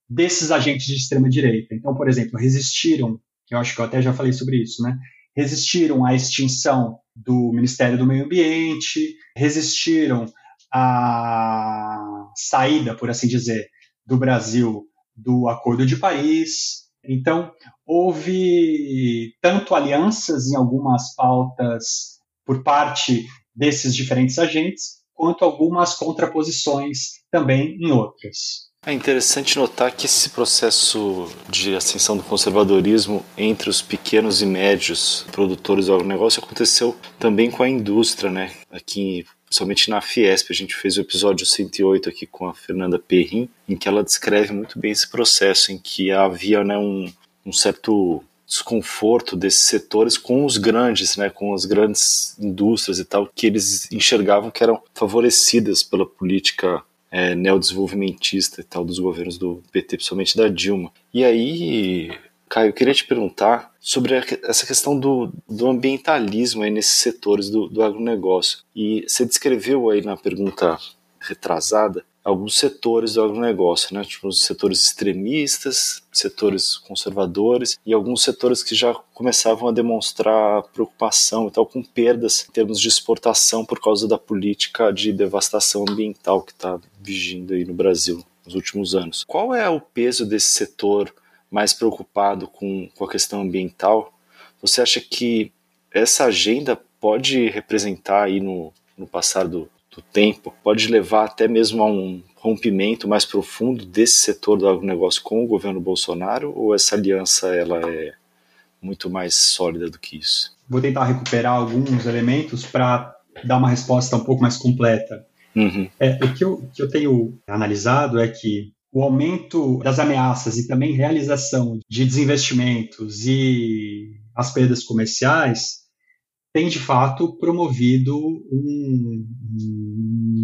desses agentes de extrema direita. Então, por exemplo, resistiram, eu acho que eu até já falei sobre isso, né? Resistiram à extinção do Ministério do Meio Ambiente, resistiram a saída, por assim dizer, do Brasil do Acordo de Paris. Então, houve tanto alianças em algumas pautas por parte desses diferentes agentes, quanto algumas contraposições também em outras. É interessante notar que esse processo de ascensão do conservadorismo entre os pequenos e médios produtores do agronegócio aconteceu também com a indústria, né? Aqui principalmente na Fiesp. A gente fez o episódio 108 aqui com a Fernanda Perrin, em que ela descreve muito bem esse processo, em que havia né, um, um certo desconforto desses setores com os grandes, né, com as grandes indústrias e tal, que eles enxergavam que eram favorecidas pela política é, neodesenvolvimentista e tal dos governos do PT, principalmente da Dilma. E aí Caio, eu queria te perguntar sobre essa questão do, do ambientalismo aí nesses setores do, do agronegócio. E você descreveu aí na pergunta retrasada alguns setores do agronegócio, né? Tipo, os setores extremistas, setores conservadores e alguns setores que já começavam a demonstrar preocupação e tal com perdas em termos de exportação por causa da política de devastação ambiental que está vigindo aí no Brasil nos últimos anos. Qual é o peso desse setor mais preocupado com, com a questão ambiental, você acha que essa agenda pode representar aí no, no passar do, do tempo pode levar até mesmo a um rompimento mais profundo desse setor do agronegócio com o governo Bolsonaro ou essa aliança ela é muito mais sólida do que isso? Vou tentar recuperar alguns elementos para dar uma resposta um pouco mais completa. Uhum. É, o que eu, que eu tenho analisado é que o aumento das ameaças e também realização de desinvestimentos e as perdas comerciais tem de fato promovido um,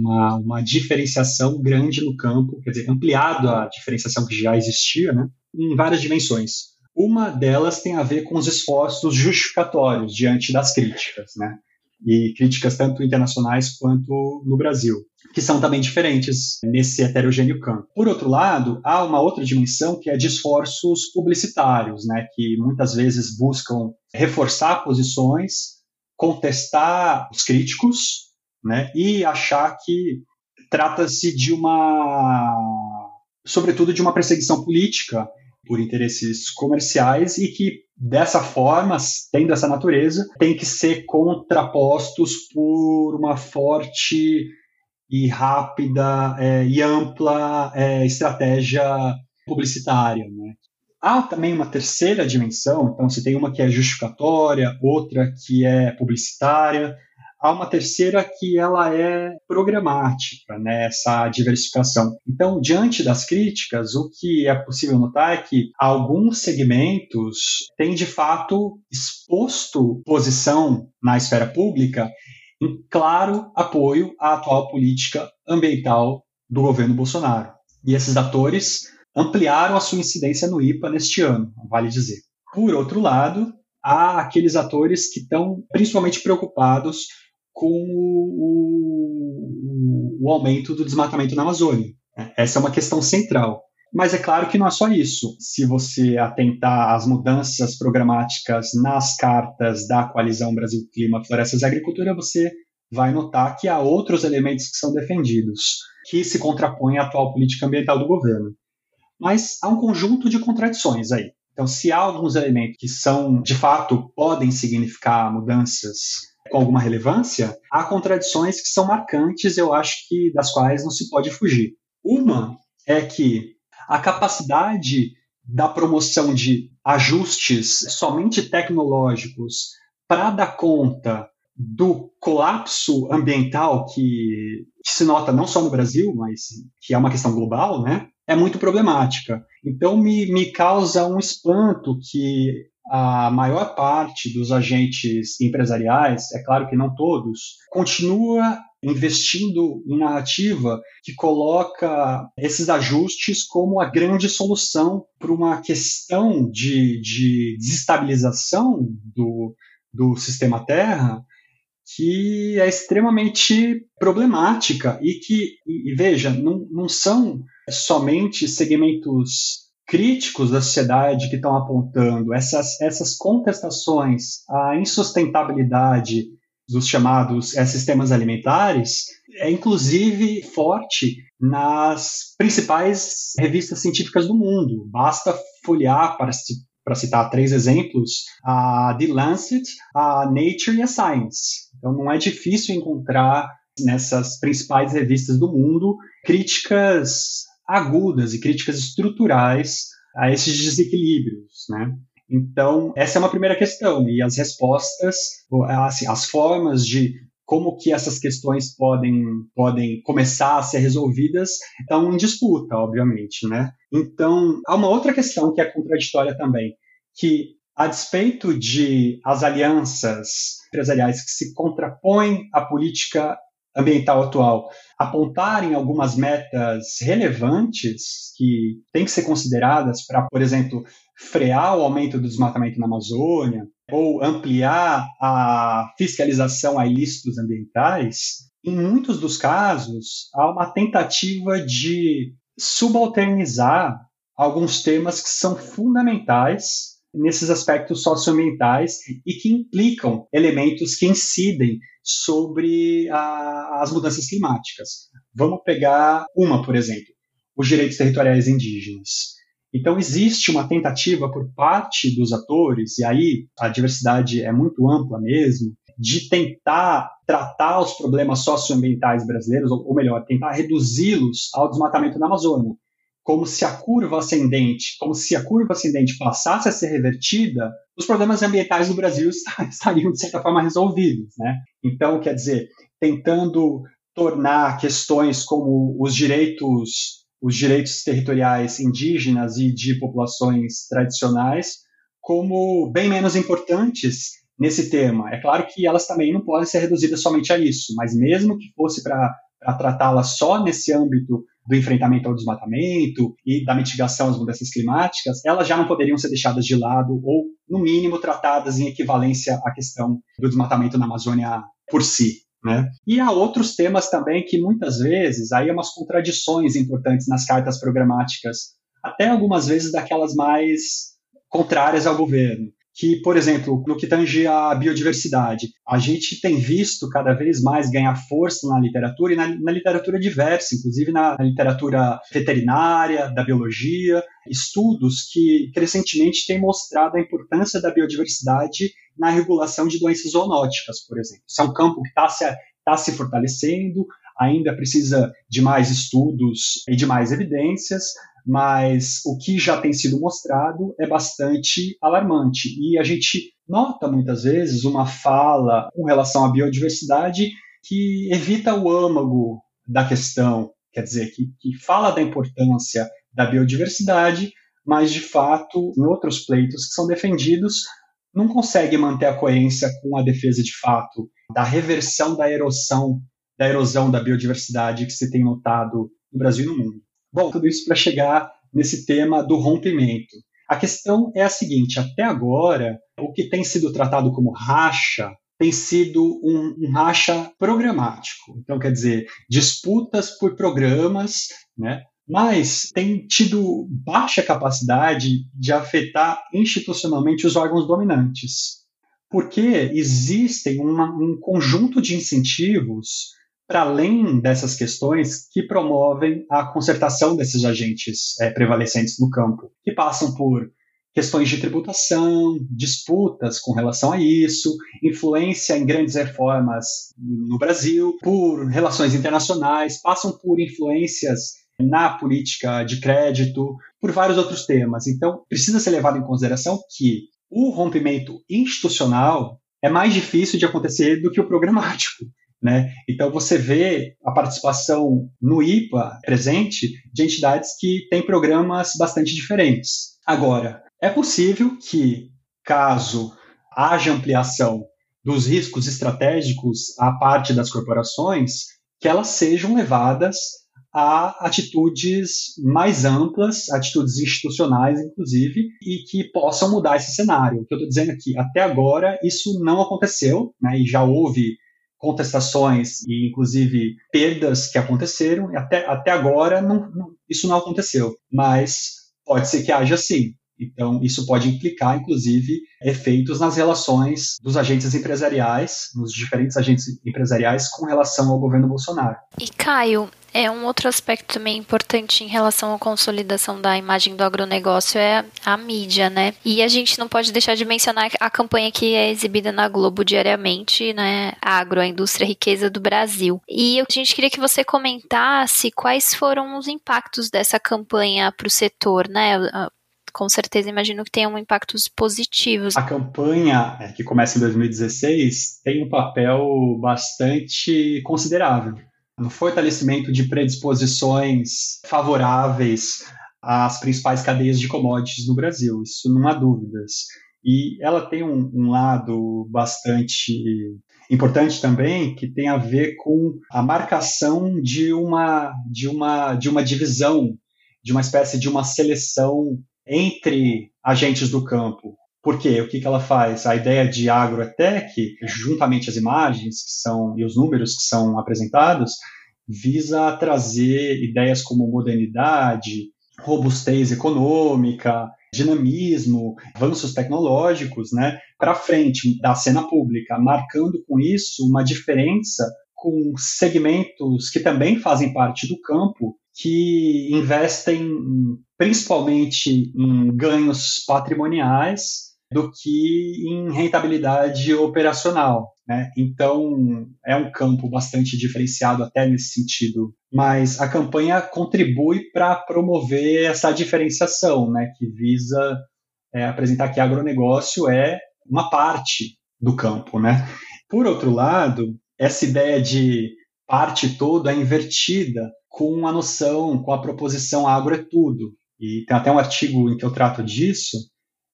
uma, uma, diferenciação grande no campo, quer dizer, ampliado a diferenciação que já existia, né, em várias dimensões. Uma delas tem a ver com os esforços justificatórios diante das críticas, né, e críticas tanto internacionais quanto no Brasil, que são também diferentes nesse heterogêneo campo. Por outro lado, há uma outra dimensão que é de esforços publicitários, né, que muitas vezes buscam reforçar posições contestar os críticos né, e achar que trata-se de uma, sobretudo, de uma perseguição política por interesses comerciais e que dessa forma, tendo essa natureza, tem que ser contrapostos por uma forte e rápida é, e ampla é, estratégia publicitária, né? Há também uma terceira dimensão, então se tem uma que é justificatória, outra que é publicitária, há uma terceira que ela é programática, né, essa diversificação. Então, diante das críticas, o que é possível notar é que alguns segmentos têm de fato exposto posição na esfera pública em claro apoio à atual política ambiental do governo Bolsonaro. E esses atores ampliaram a sua incidência no IPA neste ano, vale dizer. Por outro lado, há aqueles atores que estão principalmente preocupados com o, o, o aumento do desmatamento na Amazônia. Essa é uma questão central. Mas é claro que não é só isso. Se você atentar às mudanças programáticas nas cartas da coalizão Brasil Clima, Florestas e Agricultura, você vai notar que há outros elementos que são defendidos, que se contrapõem à atual política ambiental do governo. Mas há um conjunto de contradições aí. Então, se há alguns elementos que são, de fato, podem significar mudanças com alguma relevância, há contradições que são marcantes, eu acho que das quais não se pode fugir. Uma é que a capacidade da promoção de ajustes somente tecnológicos para dar conta do colapso ambiental que, que, se nota não só no Brasil, mas que é uma questão global, né? é muito problemática. Então, me, me causa um espanto que a maior parte dos agentes empresariais, é claro que não todos, continua investindo em narrativa que coloca esses ajustes como a grande solução para uma questão de, de desestabilização do, do sistema Terra que é extremamente problemática e que, e, e veja, não, não são somente segmentos críticos da sociedade que estão apontando essas, essas contestações à insustentabilidade dos chamados é, sistemas alimentares é inclusive forte nas principais revistas científicas do mundo. Basta folhear para, para citar três exemplos, a The Lancet, a Nature e a Science. Então não é difícil encontrar nessas principais revistas do mundo críticas agudas e críticas estruturais a esses desequilíbrios, né? Então, essa é uma primeira questão, e as respostas, assim, as formas de como que essas questões podem, podem começar a ser resolvidas estão em disputa, obviamente, né? Então, há uma outra questão que é contraditória também, que a despeito de as alianças empresariais que se contrapõem à política ambiental atual apontarem algumas metas relevantes que têm que ser consideradas para, por exemplo, frear o aumento do desmatamento na Amazônia ou ampliar a fiscalização a ilícitos ambientais, em muitos dos casos há uma tentativa de subalternizar alguns temas que são fundamentais nesses aspectos socioambientais e que implicam elementos que incidem sobre a, as mudanças climáticas. Vamos pegar uma, por exemplo, os direitos territoriais indígenas. Então, existe uma tentativa por parte dos atores, e aí a diversidade é muito ampla mesmo, de tentar tratar os problemas socioambientais brasileiros, ou, melhor, tentar reduzi-los ao desmatamento na Amazônia como se a curva ascendente, como se a curva ascendente passasse a ser revertida, os problemas ambientais do Brasil estariam de certa forma resolvidos, né? Então, quer dizer, tentando tornar questões como os direitos, os direitos territoriais indígenas e de populações tradicionais como bem menos importantes nesse tema. É claro que elas também não podem ser reduzidas somente a isso, mas mesmo que fosse para tratá-las só nesse âmbito do enfrentamento ao desmatamento e da mitigação às mudanças climáticas, elas já não poderiam ser deixadas de lado ou, no mínimo, tratadas em equivalência à questão do desmatamento na Amazônia por si. Né? E há outros temas também que muitas vezes aí há umas contradições importantes nas cartas programáticas, até algumas vezes daquelas mais contrárias ao governo que, por exemplo, no que tange a biodiversidade, a gente tem visto cada vez mais ganhar força na literatura e na, na literatura diversa, inclusive na, na, literatura veterinária, da biologia, estudos que crescentemente têm mostrado a importância da biodiversidade na regulação de doenças zoonóticas, por exemplo. Isso é um campo que está se, tá se fortalecendo, ainda precisa de mais estudos e de mais evidências, mas o que já tem sido mostrado é bastante alarmante. E a gente nota muitas vezes uma fala com relação à biodiversidade que evita o âmago da questão, quer dizer, que, que fala da importância da biodiversidade, mas de fato, em outros pleitos que são defendidos, não consegue manter a coerência com a defesa de fato da reversão da erosão, da erosão da biodiversidade que se tem notado no Brasil e no mundo. Bom, tudo isso para chegar nesse tema do rompimento. A questão é a seguinte: até agora, o que tem sido tratado como racha tem sido um, um racha programático. Então, quer dizer, disputas por programas, né? mas tem tido baixa capacidade de afetar institucionalmente os órgãos dominantes. Porque existem uma, um conjunto de incentivos para além dessas questões que promovem a concertação desses agentes é, prevalecentes no campo, que passam por questões de tributação, disputas com relação a isso, influência em grandes reformas no Brasil, por relações internacionais, passam por influências na política de crédito, por vários outros temas. Então, precisa ser levado em consideração que o rompimento institucional é mais difícil de acontecer do que o programático. Né? Então você vê a participação no IPA presente de entidades que têm programas bastante diferentes. Agora, é possível que, caso haja ampliação dos riscos estratégicos à parte das corporações, que elas sejam levadas a atitudes mais amplas, atitudes institucionais, inclusive, e que possam mudar esse cenário. O que eu estou dizendo aqui, até agora, isso não aconteceu, né, e já houve contestações e, inclusive, perdas que aconteceram. E até, até agora, não, não, isso não aconteceu. Mas pode ser que haja sim. Então, isso pode implicar, inclusive, efeitos nas relações dos agentes empresariais, nos diferentes agentes empresariais, com relação ao governo Bolsonaro. E, Caio, é um outro aspecto também importante em relação à consolidação da imagem do agronegócio é a mídia, né? E a gente não pode deixar de mencionar a campanha que é exibida na Globo diariamente, né? Agro, a indústria riqueza do Brasil. E a gente queria que você comentasse quais foram os impactos dessa campanha para o setor, né? com certeza imagino que tenham impactos positivos. A campanha, é, que começa em 2016, tem um papel bastante considerável no fortalecimento de predisposições favoráveis às principais cadeias de commodities no Brasil, isso não há dúvidas. E ela tem um, um lado bastante importante também que tem a ver com a marcação de uma de uma de uma divisão de uma espécie de uma seleção entre agentes do campo. Por quê? O que, que ela faz? A ideia de agrotech, juntamente às imagens que são e os números que são apresentados, visa trazer ideias como modernidade, robustez econômica, dinamismo, avanços tecnológicos, né, para frente da cena pública, marcando com isso uma diferença com segmentos que também fazem parte do campo que investem principalmente em ganhos patrimoniais do que em rentabilidade operacional. Né? Então, é um campo bastante diferenciado até nesse sentido. Mas a campanha contribui para promover essa diferenciação, né? que visa é, apresentar que agronegócio é uma parte do campo. Né? Por outro lado, essa ideia de parte toda é invertida com a noção, com a proposição agro é tudo. E tem até um artigo em que eu trato disso,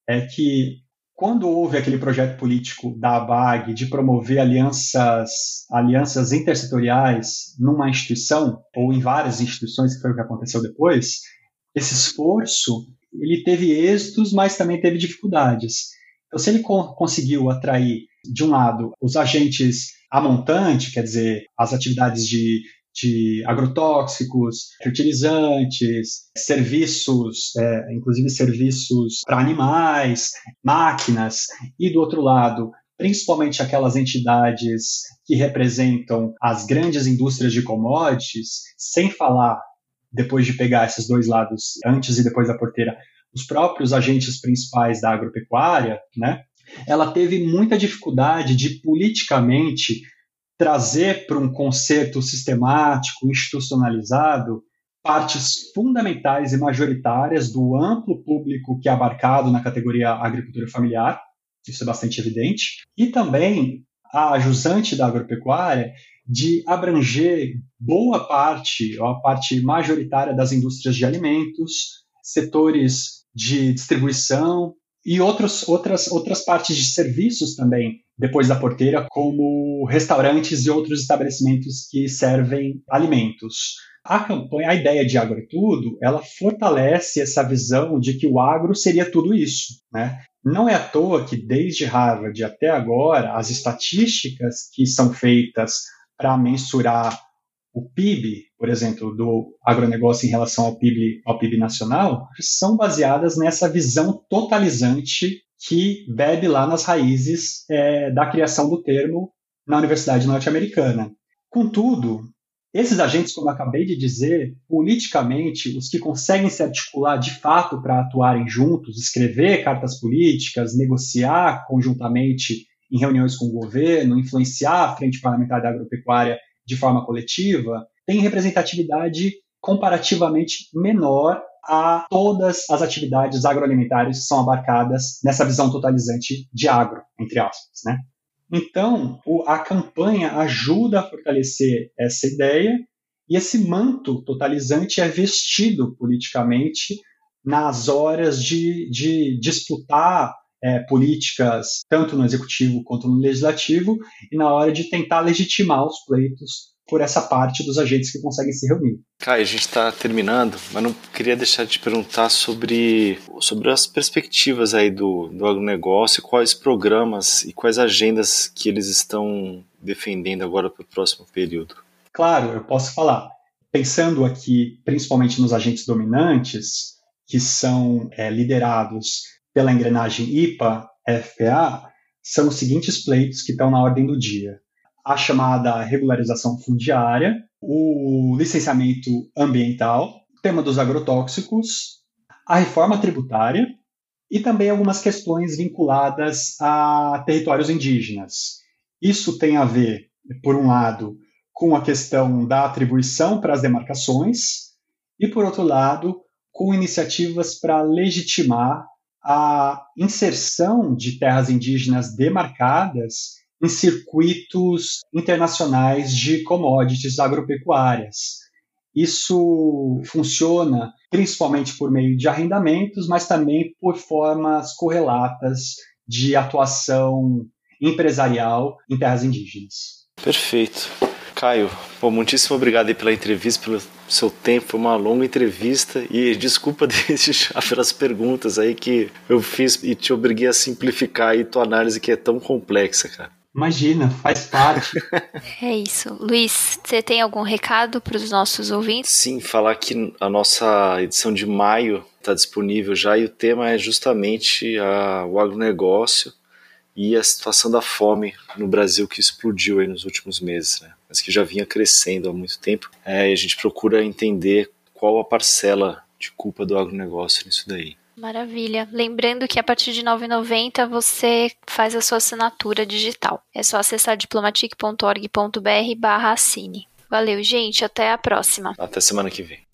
é que quando houve aquele projeto político da ABAG de promover alianças, alianças intersetoriais numa instituição, ou em várias instituições, que foi o que aconteceu depois, esse esforço ele teve êxitos, mas também teve dificuldades. Então, se ele co conseguiu atrair, de um lado, os agentes a montante, quer dizer, as atividades de de agrotóxicos, fertilizantes, serviços, é, inclusive serviços para animais, máquinas, e do outro lado, principalmente aquelas entidades que representam as grandes indústrias de commodities, sem falar, depois de pegar esses dois lados, antes e depois da porteira, os próprios agentes principais da agropecuária, né? Ela teve muita dificuldade de politicamente trazer para um conceito sistemático, institucionalizado, partes fundamentais e majoritárias do amplo público que é abarcado na categoria agricultura familiar, isso é bastante evidente, e também a jusante da agropecuária de abranger boa parte, ou a parte majoritária das indústrias de alimentos, setores de distribuição e outros, outras, outras partes de serviços também, depois da porteira, como restaurantes e outros estabelecimentos que servem alimentos. A campanha, a ideia de agro é tudo, ela fortalece essa visão de que o agro seria tudo isso, né? Não é à toa que desde Harvard até agora as estatísticas que são feitas para mensurar o PIB, por exemplo, do agronegócio em relação ao PIB, ao PIB nacional, são baseadas nessa visão totalizante que bebe lá nas raízes é, da criação do termo na Universidade Norte-Americana. Contudo, esses agentes, como acabei de dizer, politicamente, os que conseguem se articular de fato para atuarem juntos, escrever cartas políticas, negociar conjuntamente em reuniões com o governo, influenciar a frente parlamentar da agropecuária de forma coletiva tem representatividade comparativamente menor a todas as atividades agroalimentares que são abarcadas nessa visão totalizante de agro, entre aspas, né? Então, a campanha ajuda a fortalecer essa ideia e esse manto totalizante é vestido politicamente nas horas de, de disputar é, políticas, tanto no executivo quanto no legislativo, e na hora de tentar legitimar os pleitos por essa parte dos agentes que conseguem se reunir. Caio, a gente está terminando, mas não queria deixar de te perguntar sobre, sobre as perspectivas aí do, do agronegócio, quais programas e quais agendas que eles estão defendendo agora para o próximo período. Claro, eu posso falar. Pensando aqui principalmente nos agentes dominantes, que são é, liderados pela engrenagem IPA, FPA, são os seguintes pleitos que estão na ordem do dia. A chamada regularização fundiária, o licenciamento ambiental, o tema dos agrotóxicos, a reforma tributária e também algumas questões vinculadas a territórios indígenas. Isso tem a ver, por um lado, com a questão da atribuição para as demarcações e, por outro lado, com iniciativas para legitimar a inserção de terras indígenas demarcadas em circuitos internacionais de commodities agropecuárias. Isso funciona principalmente por meio de arrendamentos, mas também por formas correlatas de atuação empresarial em terras indígenas. Perfeito. Caio, bom, muitíssimo obrigado pela entrevista, pelo seu tempo, foi uma longa entrevista e desculpa desde já pelas perguntas aí que eu fiz e te obriguei a simplificar aí tua análise que é tão complexa, cara. Imagina, faz parte. é isso. Luiz, você tem algum recado para os nossos ouvintes? Sim, falar que a nossa edição de maio está disponível já e o tema é justamente a, o agronegócio e a situação da fome no Brasil que explodiu aí nos últimos meses, né? Mas que já vinha crescendo há muito tempo. É, e a gente procura entender qual a parcela de culpa do agronegócio nisso daí. Maravilha. Lembrando que a partir de R$ 9,90 você faz a sua assinatura digital. É só acessar diplomatic.org.br barra assine. Valeu, gente. Até a próxima. Até semana que vem.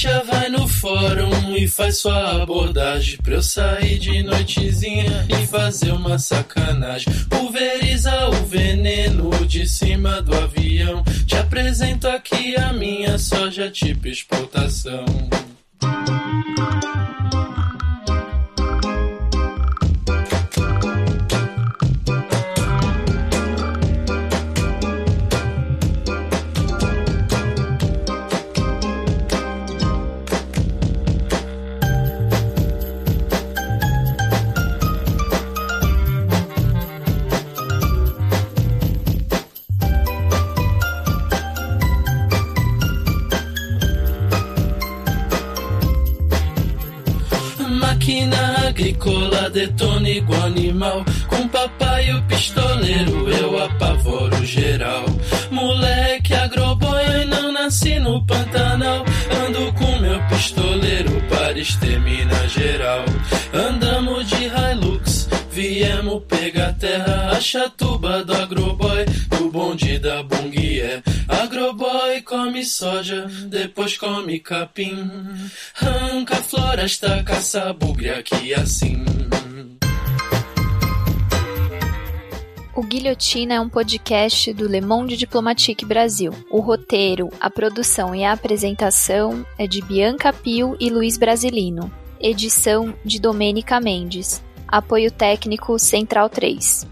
Kátia vai no fórum e faz sua abordagem Pra eu sair de noitezinha e fazer uma sacanagem. Pulveriza o veneno de cima do avião. Te apresento aqui a minha soja tipo exportação come soja, depois come capim. Arranca floresta, caça bugre aqui assim. O Guilhotina é um podcast do Le Monde Diplomatique Brasil. O roteiro, a produção e a apresentação é de Bianca Pio e Luiz Brasilino. Edição de Domênica Mendes. Apoio técnico Central 3.